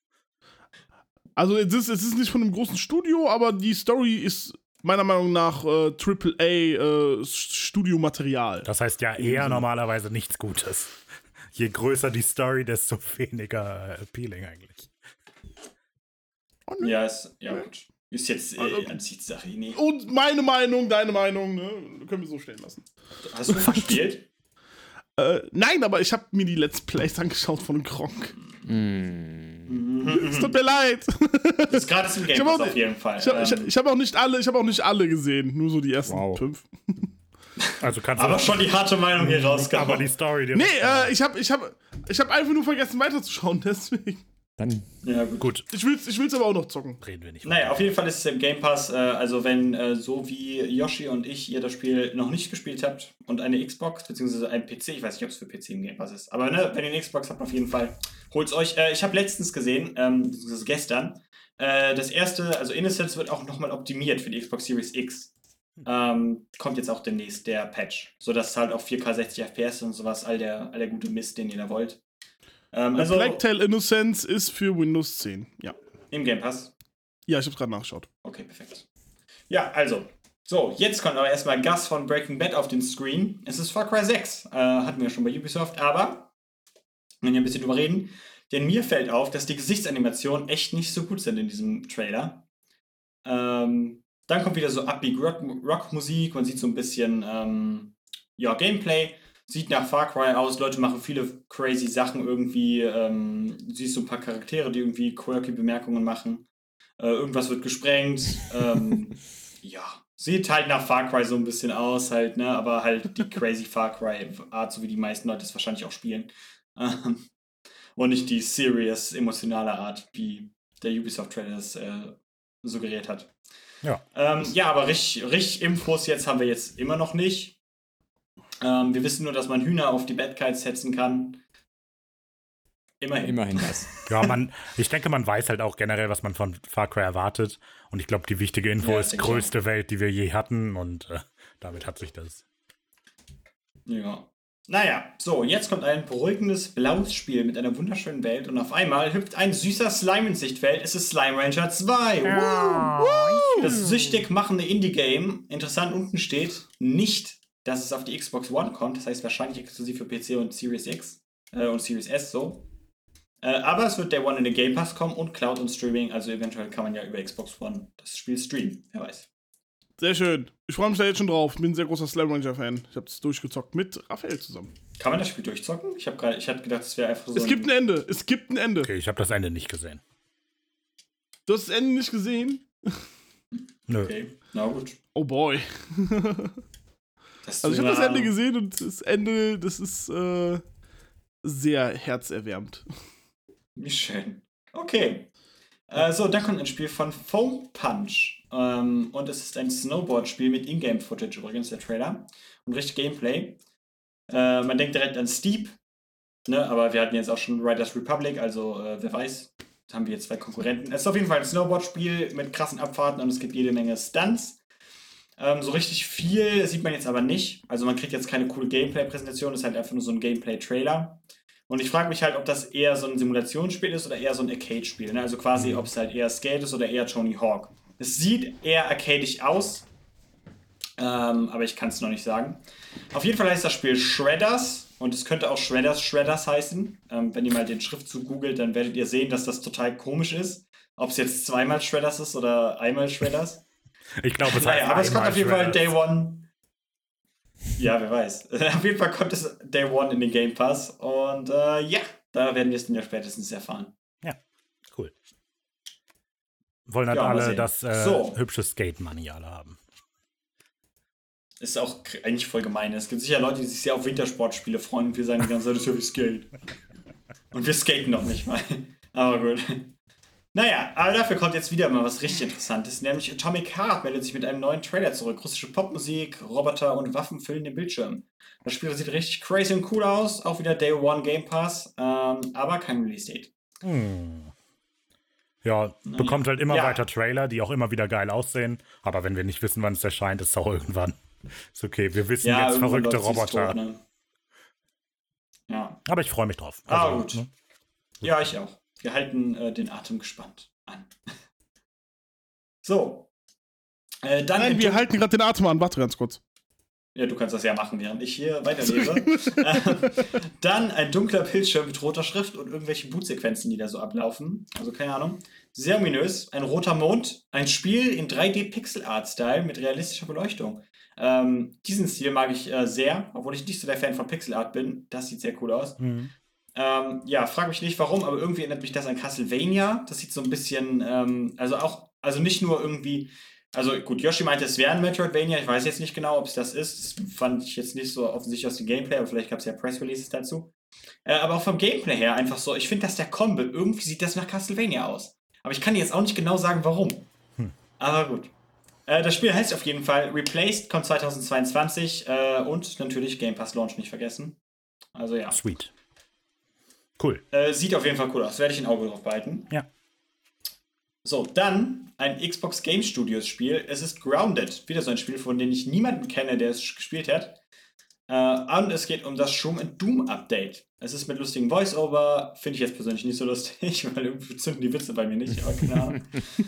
Also es ist, es ist nicht von einem großen Studio, aber die Story ist meiner Meinung nach äh, AAA-Studiomaterial. Das heißt ja eher normalerweise nichts Gutes. Je größer die Story, desto weniger äh, appealing eigentlich. Ja, ist, ja gut. Ist jetzt Also- äh, Ansichtssache. Nee. Und meine Meinung, deine Meinung, ne? Können wir so stehen lassen. Hast du verspielt? Äh, nein, aber ich habe mir die Let's Plays angeschaut von Gronk. Es tut mir leid. Das ist gratis im Game Pass auch- auf jeden Fall. Ich habe ich, Ähm, ich hab auch nicht alle, ich habe auch nicht alle gesehen, nur so die ersten Wow. fünf. Also kannst du aber schon die harte Meinung hier rausgehauen. aber die Story dir Nee, äh, ich habe ich hab, ich hab einfach nur vergessen weiterzuschauen, deswegen. Dann ja, gut. Gut, Ich will's, ich will's aber auch noch zocken. reden wir nicht Naja, auf jeden Fall ist es im Game Pass, äh, also wenn äh, so wie Yoshi und ich ihr das Spiel noch nicht gespielt habt und eine Xbox beziehungsweise ein PC, ich weiß nicht, ob es für PC im Game Pass ist, aber ne, wenn ihr eine Xbox habt, auf jeden Fall, holt's euch. Äh, ich habe letztens gesehen, ähm, beziehungsweise gestern, äh, das erste, also Innocence wird auch nochmal optimiert für die Xbox Series X. Ähm, kommt jetzt auch demnächst der Patch, sodass es halt auf 4K 60 FPS und sowas, all der, all der gute Mist, den ihr da wollt. Ähm, Also, also Black Tail Innocence ist für Windows 10. Ja. im Game Pass. Ja, ich hab's gerade nachgeschaut. Okay, perfekt. Ja, also. So, jetzt kommt aber erstmal Gas von Breaking Bad auf den Screen. Es ist Far Cry 6. Äh, hatten wir schon bei Ubisoft, aber wenn wir ein bisschen drüber reden, denn mir fällt auf, dass die Gesichtsanimationen echt nicht so gut sind in diesem Trailer. Ähm, dann kommt wieder so Upbeat Rock- Rock-Musik, man sieht so ein bisschen ähm, ja, Gameplay. Sieht nach Far Cry aus, Leute machen viele crazy Sachen irgendwie. Ähm, du siehst so ein paar Charaktere, die irgendwie quirky Bemerkungen machen. Äh, irgendwas wird gesprengt. ähm, ja, sieht halt nach Far Cry so ein bisschen aus, halt, ne? Aber halt die crazy Far Cry-Art, so wie die meisten Leute es wahrscheinlich auch spielen. Ähm, und nicht die serious, emotionale Art, wie der Ubisoft-Trailer es äh, suggeriert hat. Ja. Ähm, ja, aber richtig, richtig Infos jetzt haben wir jetzt immer noch nicht. Ähm, wir wissen nur, dass man Hühner auf die Bad Kites setzen kann. Immerhin. immerhin das. Ja, man, ich denke, man weiß halt auch generell, was man von Far Cry erwartet. Und ich glaube, die wichtige Info Ja, ist denke ich größte Welt, die wir je hatten. Und äh, damit hat sich das. Ja. Naja, so, jetzt kommt ein beruhigendes blaues Spiel mit einer wunderschönen Welt und auf einmal hüpft ein süßer Slime ins Sichtfeld. Es ist Slime Rancher 2. Woo! Das süchtig machende Indie-Game, interessant unten steht, nicht, dass es auf die Xbox One kommt, das heißt wahrscheinlich exklusiv für PC und Series X äh, und Series S so. Äh, aber es wird der One in den Game Pass kommen und Cloud und Streaming, also eventuell kann man ja über Xbox One das Spiel streamen, wer weiß. Sehr schön. Ich freue mich da jetzt schon drauf. Bin ein sehr großer Slam Ranger-Fan. Ich hab's durchgezockt mit Raphael zusammen. Kann man das Spiel durchzocken? Ich, hab grad, ich hatte gedacht, es wäre einfach so. Es gibt ein Ende. Es gibt ein Ende. Okay, ich habe das Ende nicht gesehen. Du hast das Ende nicht gesehen? Nö. Okay, na gut. Oh boy. Also ich habe das Ende gesehen und das Ende, das ist äh, sehr herzerwärmend. Wie schön. Okay. Äh, so, dann kommt ein Spiel von Foam Punch. Ähm, und es ist ein Snowboard-Spiel mit Ingame-Footage übrigens, der Trailer. Und richtig Gameplay. Äh, man denkt direkt an Steep. Ne? Aber wir hatten jetzt auch schon Riders Republic, also äh, wer weiß. Da haben wir jetzt zwei Konkurrenten. Es ist auf jeden Fall ein Snowboard-Spiel mit krassen Abfahrten und es gibt jede Menge Stunts. Ähm, so richtig viel sieht man jetzt aber nicht. Also man kriegt jetzt keine coole Gameplay-Präsentation, es ist halt einfach nur so ein Gameplay-Trailer. Und ich frage mich halt, ob das eher so ein Simulationsspiel ist oder eher so ein Arcade-Spiel. Ne? Also quasi, ob es halt eher Skate ist oder eher Tony Hawk. Es sieht eher arcadisch aus, ähm, aber ich kann es noch nicht sagen. Auf jeden Fall heißt das Spiel Shredders und es könnte auch Shredders Shredders heißen. Ähm, wenn ihr mal den Schriftzug googelt, dann werdet ihr sehen, dass das total komisch ist. Ob es jetzt zweimal Shredders ist oder einmal Shredders. Ich glaube, es Naja, aber es kommt auf jeden Fall. Day One. Ja, wer weiß. auf jeden Fall kommt es Day One in den Game Pass. Und äh, ja, da werden wir es dann ja spätestens erfahren. Cool. Wollen halt Ja, alle das äh, So. hübsche Skate-Money alle haben. Ist auch eigentlich voll gemein. Es gibt sicher Leute, die sich sehr auf Wintersportspiele freuen und wir sagen die ganze Zeit, das ist ja wie Skate. Und wir skaten noch nicht mal. Aber gut. Naja, aber dafür kommt jetzt wieder mal was richtig Interessantes, nämlich Atomic Heart meldet sich mit einem neuen Trailer zurück. Russische Popmusik, Roboter und Waffen füllen den Bildschirm. Das Spiel sieht richtig crazy und cool aus, auch wieder Day One Game Pass, ähm, aber kein Release-Date. Hm. Ja, bekommt halt immer Ja. weiter Trailer, die auch immer wieder geil aussehen. Aber wenn wir nicht wissen, wann es erscheint, ist es auch irgendwann. Ist okay, wir wissen jetzt irgendwann verrückte Roboter. tot, ne? Ja. Aber ich freue mich drauf. Ah, Also, gut. ne? Ja, ich auch. Wir halten äh, den Atem gespannt an. So. Äh, dann Nein, wir Dun- halten gerade den Atem an. Warte ganz kurz. Ja, du kannst das ja machen, während ich hier weiterlese. Ähm, dann ein dunkler Bildschirm mit roter Schrift und irgendwelche Bootsequenzen, die da so ablaufen. Also keine Ahnung. Sehr ominös. Ein roter Mond. Ein Spiel in 3D-Pixel-Art-Style mit realistischer Beleuchtung. Ähm, diesen Stil mag ich äh, sehr, obwohl ich nicht so der Fan von Pixel-Art bin. Das sieht sehr cool aus. Mhm. Ähm, ja, frage mich nicht warum, aber irgendwie erinnert mich das an Castlevania. Das sieht so ein bisschen, ähm, also auch, also nicht nur irgendwie, also gut, Yoshi meinte, es wäre ein Metroidvania. Ich weiß jetzt nicht genau, ob es das ist. Das fand ich jetzt nicht so offensichtlich aus dem Gameplay, aber vielleicht gab es ja Press-Releases dazu. Äh, aber auch vom Gameplay her einfach so, ich finde, dass der Combat, irgendwie sieht das nach Castlevania aus. Aber ich kann dir jetzt auch nicht genau sagen, warum. Aber gut. Äh, das Spiel heißt auf jeden Fall Replaced, kommt 2022 äh, und natürlich Game Pass Launch nicht vergessen. Also ja. Sweet. Cool. Äh, sieht auf jeden Fall cool aus. Werde ich ein Auge drauf behalten. Ja. So, dann ein Xbox Game Studios Spiel. Es ist Grounded. Wieder so ein Spiel, von dem ich niemanden kenne, der es gespielt hat. Äh, und es geht um das Shroom and Doom Update. Es ist mit lustigen Voice-Over. Finde ich jetzt persönlich nicht so lustig, weil irgendwie zünden die Witze bei mir nicht. Aber keine Ahnung.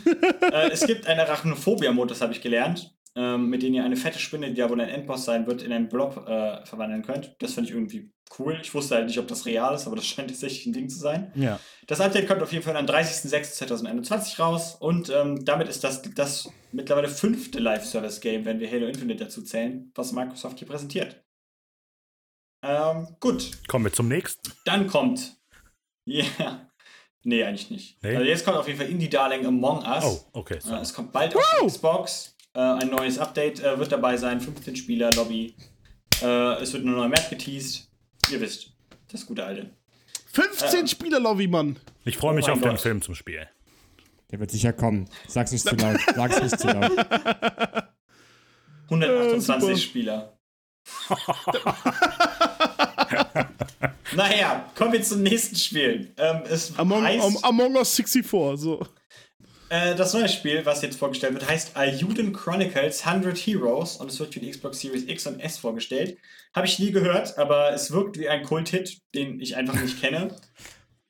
äh, es gibt einen Arachnophobia-Mode, das habe ich gelernt, ähm, mit dem ihr eine fette Spinne, die ja wohl ein Endboss sein wird, in einen Blob äh, verwandeln könnt. Das finde ich irgendwie cool. Ich wusste halt nicht, ob das real ist, aber das scheint tatsächlich ein Ding zu sein. Ja. Das Update kommt auf jeden Fall am 30.06.2021 raus und ähm, damit ist das das mittlerweile fünfte Live-Service-Game, wenn wir Halo Infinite dazu zählen, was Microsoft hier präsentiert. Ähm, gut, Kommen wir zum nächsten. dann kommt. Ja. Nee, eigentlich nicht. Nee? Also jetzt kommt auf jeden Fall Indie Darling Among Us. Oh, okay. Äh, So. es kommt bald auf die Xbox. Äh, ein neues Update äh, wird dabei sein. 15 Spieler, Lobby. Äh, es wird eine neue Map geteased. Ihr wisst, das gute alte. 15 Äh. Spieler, Lobby, Mann. Ich freue oh mich mein auf den Gott. Film zum Spiel. Der wird sicher kommen. Sag's nicht zu laut. Sag's nicht zu laut. 128 super. Spieler. naja, kommen wir zum nächsten Spiel. Ähm, es Among, heißt, am, Among Us 64, so. Äh, das neue Spiel, was jetzt vorgestellt wird, heißt Ayuden Chronicles 100 Heroes und es wird für die Xbox Series X und S vorgestellt. Habe ich nie gehört, aber es wirkt wie ein Kult-Hit, den ich einfach nicht kenne.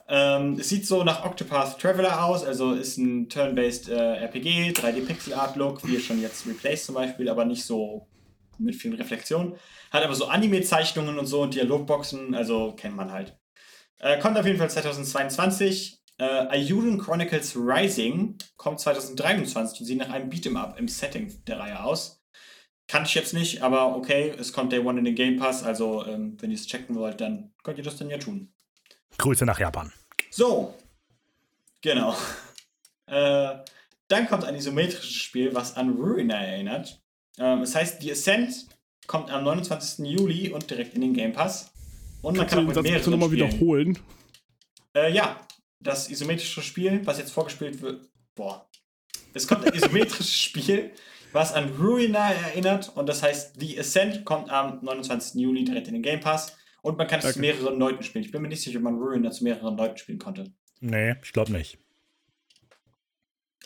Ähm, es sieht so nach Octopath Traveler aus, also ist ein Turn-Based äh, RPG, 3D-Pixel-Art-Look, wie schon jetzt Replaced zum Beispiel, aber nicht so mit vielen Reflexionen. Hat aber so Anime-Zeichnungen und so und Dialogboxen, also kennt man halt. Äh, kommt auf jeden Fall 2022. Äh, Ayuden Chronicles Rising kommt 2023 und sieht nach einem Beat'em Up im Setting der Reihe aus. Kannte ich jetzt nicht, aber okay, es kommt Day One in den Game Pass, also ähm, wenn ihr es checken wollt, dann könnt ihr das dann ja tun. Grüße nach Japan. So, genau. Äh, dann kommt ein isometrisches Spiel, was an Ruiner erinnert. Ähm, es heißt, The Ascent kommt am 29. Juli und direkt in den Game Pass. Und man Kannst du kann auch den mit mehreren nochmal spielen. wiederholen? Äh, ja, das isometrische Spiel, was jetzt vorgespielt wird. Boah. Es kommt ein isometrisches Spiel, was an Ruiner erinnert. Und das heißt, The Ascent kommt am 29. Juli direkt in den Game Pass. Und man kann es zu Okay. mehreren Leuten spielen. Ich bin mir nicht sicher, ob man Ruiner zu mehreren Leuten spielen konnte. Nee, ich glaube nicht.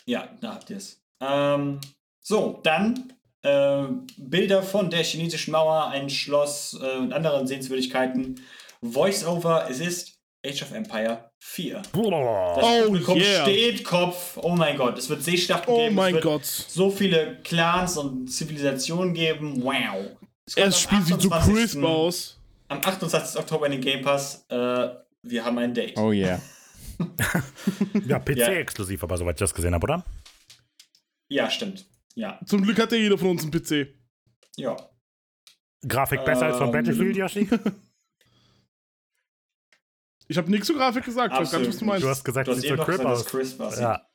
Ja, da habt ihr es. Ähm, so, dann äh, Bilder von der chinesischen Mauer, ein Schloss äh, und anderen Sehenswürdigkeiten. Voice-Over, es ist Age of Empire 4. Das. Oh, Publikum yeah. steht Kopf. Oh mein Gott, es wird Seeschlachten Oh geben. mein es wird Gott. so viele Clans und Zivilisationen geben. Wow. Es Das Spiel sieht so 28. crisp aus. Am 28. Oktober in den Game Pass. Äh, wir haben ein Date. Oh yeah. Ja, PC Ja. exklusiv, aber soweit ich das gesehen habe, oder? Ja, stimmt. Ja, Zum Glück hat ja jeder von uns einen PC. ja. Grafik besser als von Ähm. Battlefield, Yoshi? Ich habe nichts zur Grafik gesagt. Ich weiß gar nicht, was du Absolut meinst. Du hast gesagt, Du es hast sieht eben so noch crisp gesagt, dass aus. Crisp aussieht. Ja,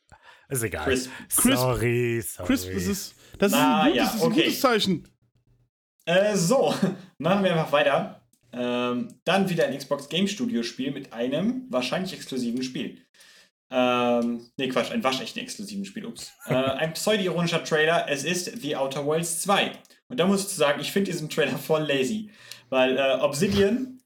ist egal. Crisp. Crisp. Sorry, sorry. Crisp, das ist, das ist, Na, ein, gutes, ja, das ist ein okay. gutes Zeichen. Äh, so, machen wir einfach weiter. Ähm, dann wieder ein Xbox Game Studio Spiel mit einem wahrscheinlich exklusiven Spiel. Ähm, nee, Quatsch, ein waschechten exklusiven Spiel, ups. äh, ein pseudo-ironischer Trailer, es ist The Outer Worlds 2. Und da muss ich sagen, ich finde diesen Trailer voll lazy. Weil äh, Obsidian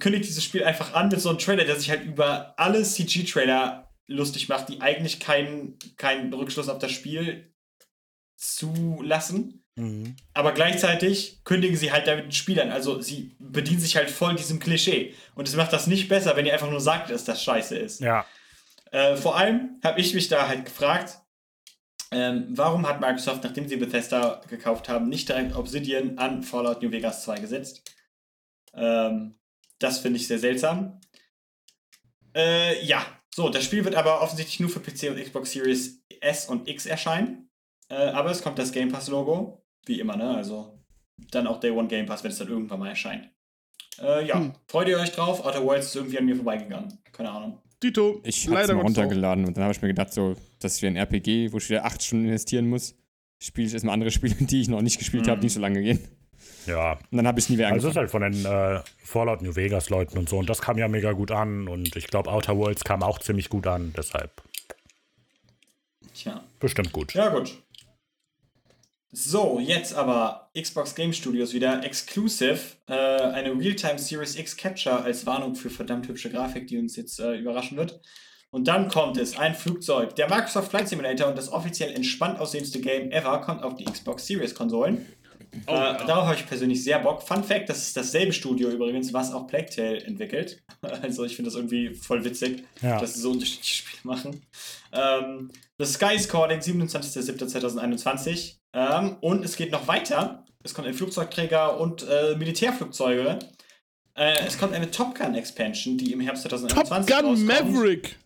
kündigt dieses Spiel einfach an mit so einem Trailer, der sich halt über alle CG-Trailer lustig macht, die eigentlich keinen keinen Rückschluss auf das Spiel zulassen. Mhm. Aber gleichzeitig kündigen sie halt damit ein Spiel an. Also sie bedienen sich halt voll diesem Klischee. Und es macht das nicht besser, wenn ihr einfach nur sagt, dass das scheiße ist. Ja, Äh, vor allem habe ich mich da halt gefragt, ähm, warum hat Microsoft, nachdem sie Bethesda gekauft haben, nicht direkt Obsidian an Fallout New Vegas 2 gesetzt? Ähm, das finde ich sehr seltsam. Äh, ja, so, das Spiel wird aber offensichtlich nur für PC und Xbox Series S und X erscheinen. Äh, aber es kommt das Game Pass-Logo, wie immer, ne? Also dann auch Day One Game Pass, wenn es dann irgendwann mal erscheint. Äh, ja, Hm. freut ihr euch drauf? Outer Worlds ist irgendwie an mir vorbeigegangen. Keine Ahnung. Dito, Ich hab's leider mal Gottes auch. runtergeladen und dann habe ich mir gedacht, so, das ist wie ein RPG, wo ich wieder acht Stunden investieren muss. Spiele ich erstmal andere Spiele, die ich noch nicht gespielt Mhm. habe, die nicht so lange gehen. Ja. Und dann habe ich nie wieder Also es ist angefangen. halt von den äh, Fallout New Vegas Leuten und so. Und das kam ja mega gut an. Und ich glaube, Outer Worlds kam auch ziemlich gut an. Deshalb Tja. bestimmt gut. Ja, gut. So, jetzt aber Xbox Game Studios wieder exclusive. Äh, eine Realtime Series X Capture als Warnung für verdammt hübsche Grafik, die uns jetzt äh, überraschen wird. Und dann kommt es, ein Flugzeug. Der Microsoft Flight Simulator und das offiziell entspannt aussehendste Game ever kommt auf die Xbox Series Konsolen. Oh, äh, ja. Darauf habe ich persönlich sehr Bock. Fun Fact, das ist dasselbe Studio übrigens, was auch Plague Tale entwickelt. Also ich finde das irgendwie voll witzig, Ja. dass sie so unterschiedliche Spiele machen. Ähm, The Sky is Calling, 27.07.2021. Ähm, und es geht noch weiter. Es kommt ein Flugzeugträger und äh, Militärflugzeuge. Äh, es kommt eine Top Gun Expansion, die im Herbst Top 2021 Gun rauskommt. Maverick.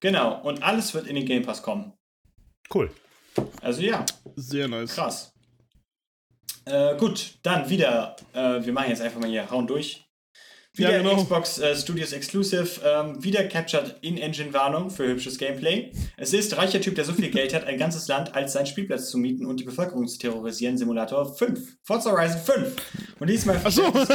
Genau, und alles wird in den Game Pass kommen. Cool. Also ja, Sehr nice. Krass. Äh, gut, dann wieder. Äh, wir machen jetzt einfach mal hier, hauen durch. Wieder Ja, genau. Xbox äh, Studios Exclusive. Ähm, wieder captured In-Engine-Warnung für hübsches Gameplay. Es ist reicher Typ, der so viel Geld hat, ein ganzes Land als seinen Spielplatz zu mieten und die Bevölkerung zu terrorisieren. Simulator 5. Forza Horizon 5. Und diesmal so. uns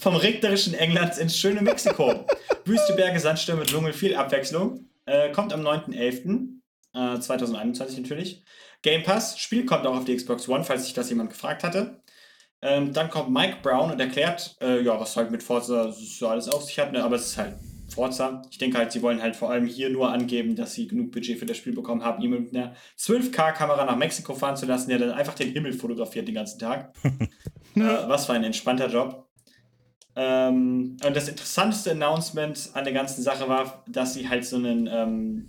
vom regnerischen England ins schöne Mexiko. Wüste Berge, Sandstürme, Dschungel, viel Abwechslung. Äh, kommt am 9.11. Äh, 2021 natürlich. Game Pass, Spiel kommt auch auf die Xbox One, falls sich das jemand gefragt hatte. Ähm, dann kommt Mike Brown und erklärt, äh, ja, was halt mit Forza so alles auf sich hat, ne? aber es ist halt Forza. Ich denke halt, sie wollen halt vor allem hier nur angeben, dass sie genug Budget für das Spiel bekommen haben, ihn mit einer 12K-Kamera nach Mexiko fahren zu lassen, der dann einfach den Himmel fotografiert den ganzen Tag. äh, was für ein entspannter Job. Ähm, und das interessanteste Announcement an der ganzen Sache war, dass sie halt so einen, ähm,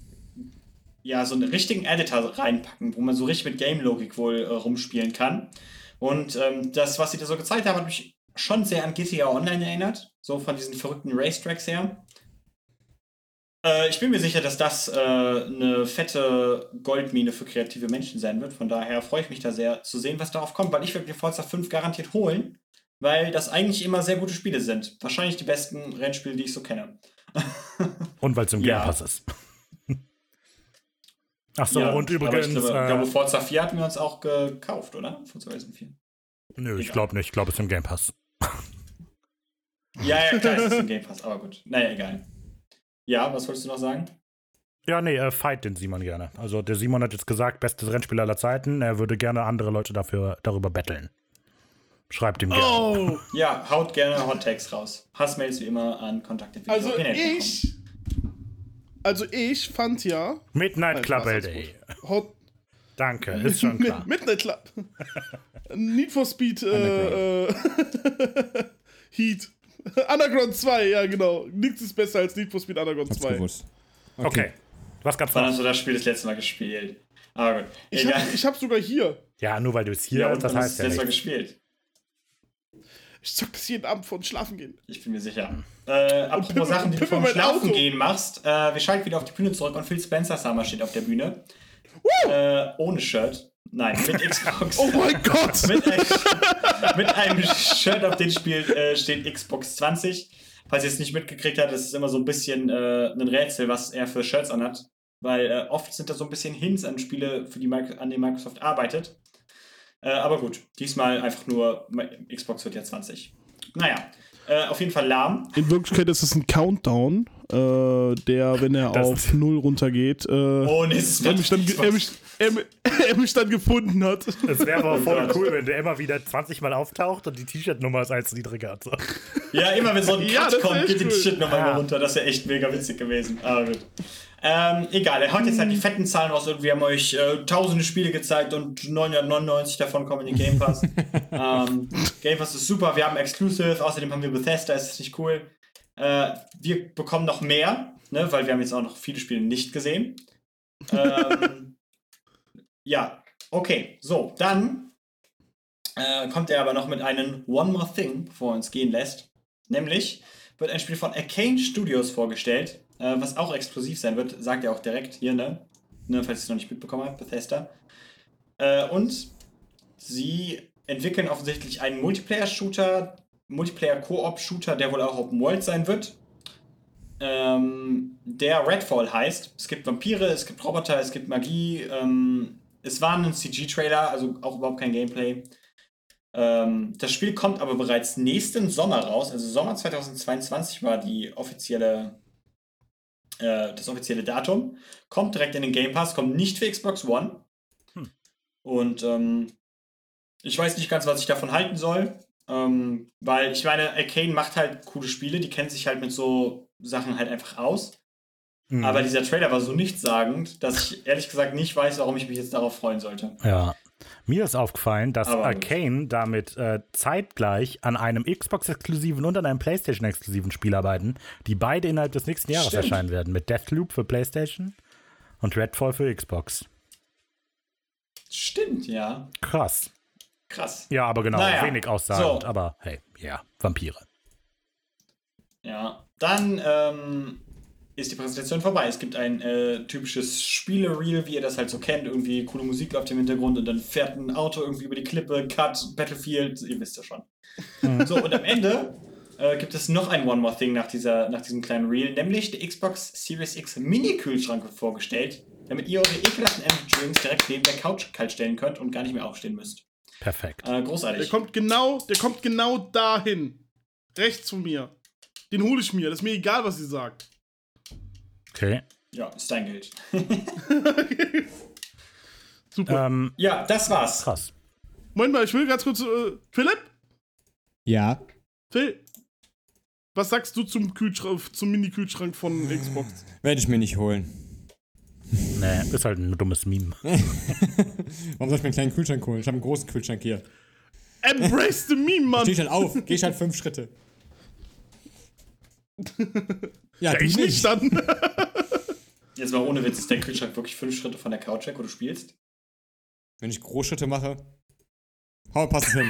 ja, so einen richtigen Editor reinpacken, wo man so richtig mit Game-Logik wohl äh, rumspielen kann. Und ähm, das, was sie da so gezeigt haben, hat mich schon sehr an GTA Online erinnert. So von diesen verrückten Racetracks her. Äh, ich bin mir sicher, dass das äh, eine fette Goldmine für kreative Menschen sein wird. Von daher freue ich mich da sehr zu sehen, was darauf kommt, weil ich werde mir Forza 5 garantiert holen, weil das eigentlich immer sehr gute Spiele sind. Wahrscheinlich die besten Rennspiele, die ich so kenne. Und weil es im Game Ja. Pass ist. Ach so, Ja, und übrigens. Ich glaube, äh, ich glaube, Forza 4 hatten wir uns auch gekauft, oder? Forza Horizon 4. nö, ich glaube nicht. Ich glaube, es ist im Game Pass. Ja, ja, klar, es ist ein Game Pass, aber gut. Naja, egal. Ja, was wolltest du noch sagen? Ja, nee, äh, fight den Simon gerne. Also der Simon hat jetzt gesagt, bestes Rennspiel aller Zeiten. Er würde gerne andere Leute dafür darüber betteln. Schreibt ihm gerne. Oh, Ja, haut gerne Hot Takes raus. Hassmails wie immer an also kontakte.opinion.com. ich. Also ich fand ja. Midnight Nein, Club LD. Hot, Danke, ist schon klar. Midnight Club. Need for Speed äh, Heat. Underground 2, ja genau. Nichts ist besser als Need for Speed Underground Hab's 2. gewusst. Okay. Was gab's Wann noch? hast du das Spiel das letzte Mal gespielt? Aber gut. Ich hab, ich hab sogar hier. Ja, nur weil du es hier ja, hast, das wann heißt ja das letzte Mal gespielt? Ich zock das jeden Abend vor Schlafen gehen. Ich bin mir sicher. Äh, apropos Pimmel- Sachen, die du vorm mein Schlafen Auto. gehen machst. Äh, wir schalten wieder auf die Bühne zurück und Phil Spencer Summer steht auf der Bühne. Äh, ohne Shirt. Nein, mit Xbox. Oh mein Gott! mit, einem, mit einem Shirt, auf dem Spiel äh, steht Xbox 20. Falls ihr es nicht mitgekriegt habt, das ist immer so ein bisschen äh, ein Rätsel, was er für Shirts anhat. Weil äh, oft sind da so ein bisschen Hints an Spiele, für die Micro an denen Microsoft arbeitet. Äh, aber gut, diesmal einfach nur Xbox wird ja 20. Naja, äh, auf jeden Fall lahm. In Wirklichkeit ist es ein Countdown, äh, der, wenn er Das auf ist- Null runtergeht, äh, Oh, nee, er, mich dann, er, mich, er, er mich dann gefunden hat. Es wäre aber voll Gott. cool, wenn der immer wieder 20 Mal auftaucht und die T-Shirt-Nummer ist eins niedriger. So. Ja, immer wenn so ein Ja, Cut das ist kommt, geht die cool. Shit nochmal Ja. runter. Das wäre echt mega witzig gewesen. Aber gut. Ähm, egal, er haut jetzt halt die fetten Zahlen raus und wir haben euch äh, tausende Spiele gezeigt und 999 davon kommen in den Game Pass. ähm, Game Pass ist super, wir haben Exclusive, außerdem haben wir Bethesda, ist das nicht cool? Äh, wir bekommen noch mehr, ne, weil wir haben jetzt auch noch viele Spiele nicht gesehen. Ähm, ja, okay, so, dann äh, kommt er aber noch mit einem One More Thing vor uns gehen lässt. Nämlich wird ein Spiel von Arcane Studios vorgestellt, äh, was auch exklusiv sein wird, sagt er auch direkt hier, ne? ne falls ihr es noch nicht mitbekommen habt, Bethesda. Äh, und sie entwickeln offensichtlich einen Multiplayer-Shooter, Multiplayer-Koop-Shooter, der wohl auch Open World sein wird. Ähm, der Redfall heißt. Es gibt Vampire, es gibt Roboter, es gibt Magie. Ähm, es war ein CG-Trailer, also auch überhaupt kein Gameplay. Ähm, das Spiel kommt aber bereits nächsten Sommer raus. Also Sommer 2022 war die offizielle, äh, das offizielle Datum. Kommt direkt in den Game Pass, kommt nicht für Xbox One. Hm. Und ähm, ich weiß nicht ganz, was ich davon halten soll. Ähm, weil ich meine, Arcane macht halt coole Spiele, die kennt sich halt mit so Sachen halt einfach aus. Mhm. Aber dieser Trailer war so nichtssagend, dass ich ehrlich gesagt nicht weiß, warum ich mich jetzt darauf freuen sollte. Ja. Mir ist aufgefallen, dass Aber- Arcane damit äh, zeitgleich an einem Xbox-exklusiven und an einem PlayStation-exklusiven Spiel arbeiten, die beide innerhalb des nächsten Jahres Stimmt. erscheinen werden. Mit Deathloop für PlayStation und Redfall für Xbox. Stimmt, ja. Krass. Krass. Ja, aber genau, Naja, wenig aussagend. so. Aber hey, ja, Vampire. Ja. Dann ähm, ist die Präsentation vorbei. Es gibt ein äh, typisches Spiele-Reel, wie ihr das halt so kennt. Irgendwie coole Musik läuft im Hintergrund und dann fährt ein Auto irgendwie über die Klippe, Cut, Battlefield, ihr wisst ja schon. so, und am Ende äh, gibt es noch ein One More Thing nach, dieser, nach diesem kleinen Reel, nämlich der Xbox Series X Mini-Kühlschrank wird vorgestellt, damit ihr eure ekelhaften Energy Drinks direkt neben der Couch kalt stellen könnt und gar nicht mehr aufstehen müsst. Perfekt. Äh, Der großartig. kommt genau, der kommt genau dahin. Rechts von mir. Den hole ich mir. Das ist mir egal, was sie sagt. Okay. Ja, ist dein Geld. Super. Ähm, ja, das war's. krass. Moment mal, ich will ganz kurz. Äh, Philipp? Ja. Phil? Was sagst du zum Kühlschrank, zum Mini-Kühlschrank von Xbox? Werde ich mir nicht holen. Nee, ist halt ein dummes Meme. Warum soll ich mir einen kleinen Kühlschrank holen? Ich habe einen großen Kühlschrank hier. Embrace the Meme, Mann! Steh ich halt auf, geh ich halt fünf Schritte. Ja, Ja, ich nicht dann. Jetzt mal ohne Witz, ist der Kühlschrank wirklich fünf Schritte von der Couch weg, wo du spielst? Wenn ich Großschritte mache, Hau, pass es hin.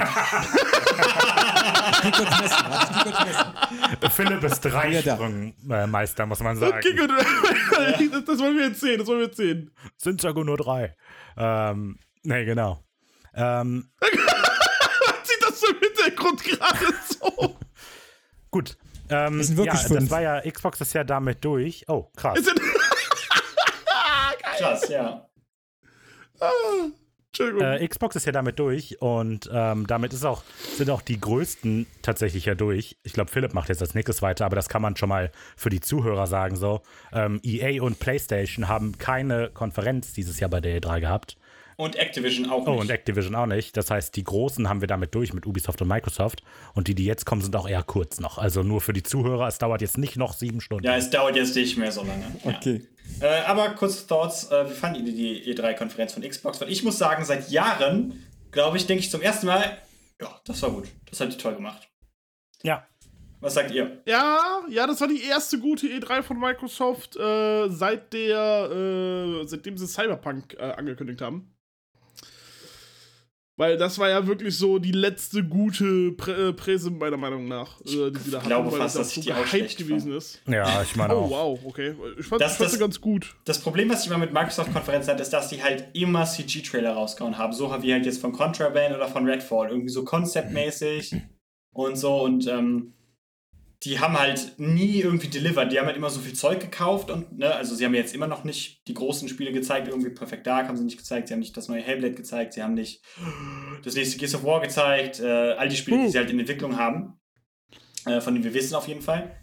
ich kurz messen, warte, ich kurz messen. Philipp ist Ja, da. Dreisprung-Meister, muss man sagen. Okay, gut. das, das wollen wir jetzt sehen, das wollen wir jetzt sehen. Sind sogar nur drei. Ähm, nee, genau. Ähm, Sieht das so im Hintergrund gerade so? gut. Ähm, Das sind wirklich ja, fünf. das war ja, Xbox ist ja damit durch. Oh, krass. Krass, ja. Entschuldigung. Äh, Xbox ist ja damit durch und ähm, damit ist auch, sind auch die größten tatsächlich ja durch. Ich glaube, Philipp macht jetzt als nächstes weiter, aber das kann man schon mal für die Zuhörer sagen. So, ähm, EA und PlayStation haben keine Konferenz dieses Jahr bei der E3 gehabt. Und Activision auch Oh, nicht. und Activision auch nicht. Das heißt, die großen haben wir damit durch mit Ubisoft und Microsoft. Und die, die jetzt kommen, sind auch eher kurz noch. Also nur für die Zuhörer, es dauert jetzt nicht noch sieben Stunden. ja, es dauert jetzt nicht mehr so lange. Ja. Okay. Äh, aber kurze Thoughts, äh, wie fandet ihr die E3-Konferenz von Xbox? Weil ich muss sagen, seit Jahren, glaube ich, denke ich zum ersten Mal, ja, das war gut. Das hat die toll gemacht. ja. Was sagt ihr? ja, ja, das war die erste gute E3 von Microsoft äh, seit der, äh, seitdem sie Cyberpunk äh, angekündigt haben. Weil das war ja wirklich so die letzte gute Prä äh, Präse, meiner Meinung nach, äh, die sie da hatten, glaube weil fast, das dass ich so die auch schlecht gewesen ist. Ja, ich meine Oh, auch. wow, okay. Ich fand Das- ich fand das- ganz gut. Das Problem, was ich immer mit Microsoft-Konferenzen hatte, ist, dass die halt immer CG-Trailer rausgehauen haben. So wie halt jetzt von Contraband oder von Redfall. Irgendwie so konzeptmäßig und so. Und ähm, die haben halt nie irgendwie delivered. Die haben halt immer so viel Zeug gekauft und, ne, also sie haben jetzt immer noch nicht die großen Spiele gezeigt. Irgendwie Perfect Dark haben sie nicht gezeigt. Sie haben nicht das neue Hellblade gezeigt. Sie haben nicht das nächste Gears of War gezeigt. Äh, all die Spiele, die sie halt in Entwicklung haben. Äh, von denen wir wissen auf jeden Fall.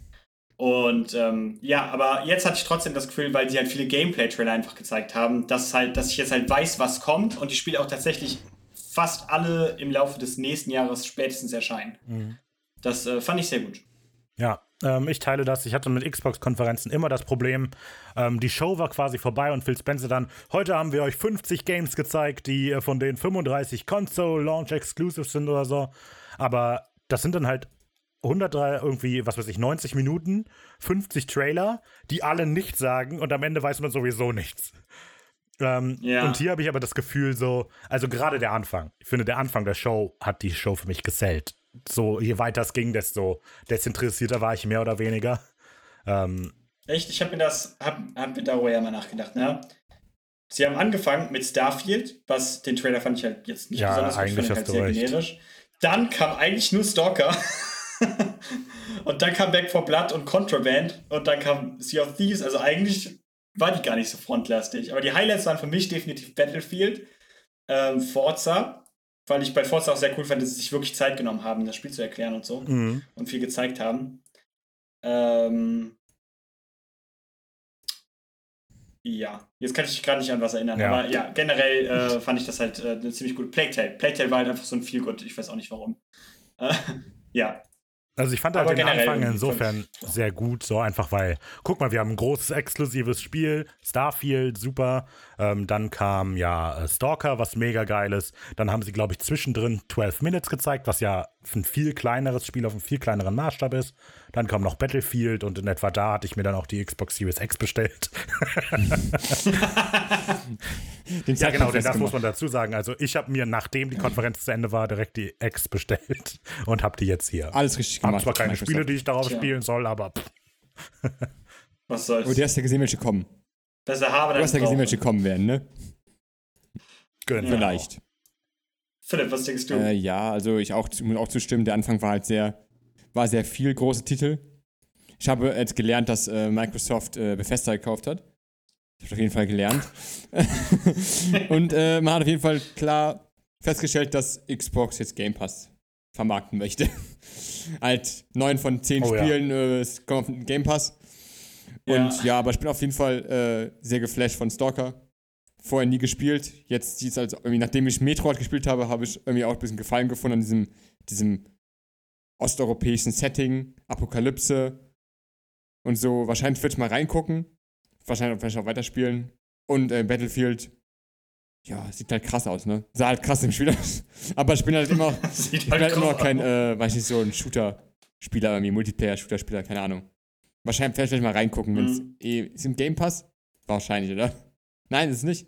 Und ähm, ja, aber jetzt hatte ich trotzdem das Gefühl, weil sie halt viele Gameplay-Trailer einfach gezeigt haben, dass halt, dass ich jetzt halt weiß, was kommt und die Spiele auch tatsächlich fast alle im Laufe des nächsten Jahres spätestens erscheinen. Das äh, fand ich sehr gut. Ja, ähm, ich teile das. Ich hatte mit Xbox-Konferenzen immer das Problem, ähm, die Show war quasi vorbei und Phil Spencer dann, heute haben wir euch 50 Games gezeigt, die äh, von den 35 Console Launch Exclusives sind oder so. Aber das sind dann halt 103, irgendwie, was weiß ich, 90 Minuten, 50 Trailer, die alle nichts sagen und am Ende weiß man sowieso nichts. Ähm, Ja. Und hier habe ich aber das Gefühl so, also gerade der Anfang. Ich finde, der Anfang der Show hat die Show für mich gesellt. So, je weiter es ging, desto desinteressierter war ich mehr oder weniger. Ähm, Echt, ich habe mir das, hab, hab mir darüber ja mal nachgedacht, ne? Sie haben angefangen mit Starfield, was den Trailer fand ich halt jetzt nicht Ja, besonders gut, ich eigentlich fand halt sehr recht. generisch. Dann kam eigentlich nur Stalker. und dann kam Back for Blood und Contraband und dann kam Sea of Thieves, also eigentlich war die gar nicht so frontlastig. Aber die Highlights waren für mich definitiv Battlefield, ähm, Forza, weil ich bei Forza auch sehr cool fand, dass sie sich wirklich Zeit genommen haben, das Spiel zu erklären und so mhm. und viel gezeigt haben. Ähm, ja, jetzt kann ich mich gerade nicht an was erinnern, Ja. aber ja, generell äh, fand ich das halt äh, eine ziemlich gute Plague Tale. Plague Tale war halt einfach so ein Feel Good, ich weiß auch nicht warum. Äh, ja, Also ich fand halt Aber den Anfang insofern sehr gut, so einfach weil, guck mal, wir haben ein großes exklusives Spiel, Starfield, super. Ähm, dann kam ja äh, Stalker, was mega geil ist. Dann haben sie, glaube ich, zwischendrin 12 Minutes gezeigt, was ja ein viel kleineres Spiel auf einem viel kleineren Maßstab ist. Dann kam noch Battlefield und in etwa da hatte ich mir dann auch die Xbox Series X bestellt. Den Ja, genau, denn das muss man dazu sagen. Also ich habe mir, nachdem die Konferenz zu Ende war, direkt die X bestellt und habe die jetzt hier. Alles richtig Haben gemacht. zwar keine Microsoft. Spiele, die ich darauf Tja. spielen soll, aber pff, was soll's. Oh, du hast ja gesehen, welche kommen. Besser haben Du hast ja gesehen, welche kommen werden, ne? Ja. Vielleicht. Philipp, was denkst du? Äh, ja, also ich auch, muss auch zustimmen, der Anfang war halt sehr, war sehr viel große Titel. Ich habe jetzt gelernt, dass äh, Microsoft äh, Bethesda gekauft hat. Ich habe auf jeden Fall gelernt. Und äh, man hat auf jeden Fall klar festgestellt, dass Xbox jetzt Game Pass vermarkten möchte. halt neun von zehn Oh ja. Spielen äh, es kommen auf den Game Pass. Und Ja. ja. aber ich bin auf jeden Fall äh, sehr geflasht von Stalker. Vorher nie gespielt. Jetzt sieht es als irgendwie, nachdem ich Metroid gespielt habe, habe ich irgendwie auch ein bisschen Gefallen gefunden an diesem, diesem osteuropäischen Setting, Apokalypse und so. Wahrscheinlich würde ich mal reingucken. Wahrscheinlich vielleicht auch weiterspielen. Und äh, Battlefield, ja, sieht halt krass aus, ne? Sah halt krass im Spiel aus. Aber ich bin halt immer, Sieht ich bin halt immer groß noch kein, äh, weiß nicht, so ein Shooter-Spieler, irgendwie Multiplayer-Shooter-Spieler, keine Ahnung. Wahrscheinlich vielleicht, vielleicht mal reingucken, wenn es Mhm. eh, ist im Game Pass? Wahrscheinlich, oder? Nein, ist es nicht.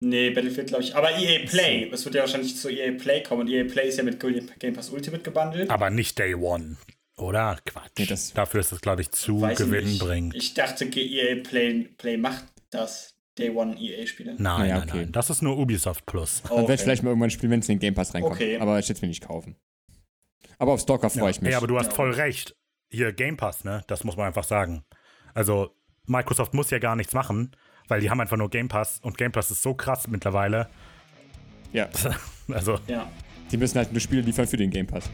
Nee, Battlefield glaube ich. Aber EA Play. Es wird ja wahrscheinlich zu EA Play kommen. Und EA Play ist ja mit Game Pass Ultimate gebundelt. Aber nicht Day One. Oder? Quatsch. Nee, das- Dafür ist es, glaube ich, zu Weiß ich gewinnbringend. Ich dachte, EA Play, Play macht das. Day One EA-Spiele. Nein, Naja, nein, okay. nein. Das ist nur Ubisoft Plus. Dann werde ich vielleicht mal irgendwann spielen, wenn es in den Game Pass reinkommt. Okay. Aber ich werde es mir nicht kaufen. Aber auf Stalker freue ich mich. Ey, aber du hast Ja. voll recht. Hier Game Pass, ne? Das muss man einfach sagen. Also, Microsoft muss ja gar nichts machen, weil die haben einfach nur Game Pass und Game Pass ist so krass mittlerweile. ja, Also, Ja. die müssen halt nur Spiele liefern für den Game Pass.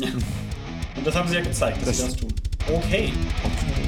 Und das haben sie ja gezeigt, dass sie Das- das tun. Okay. Okay.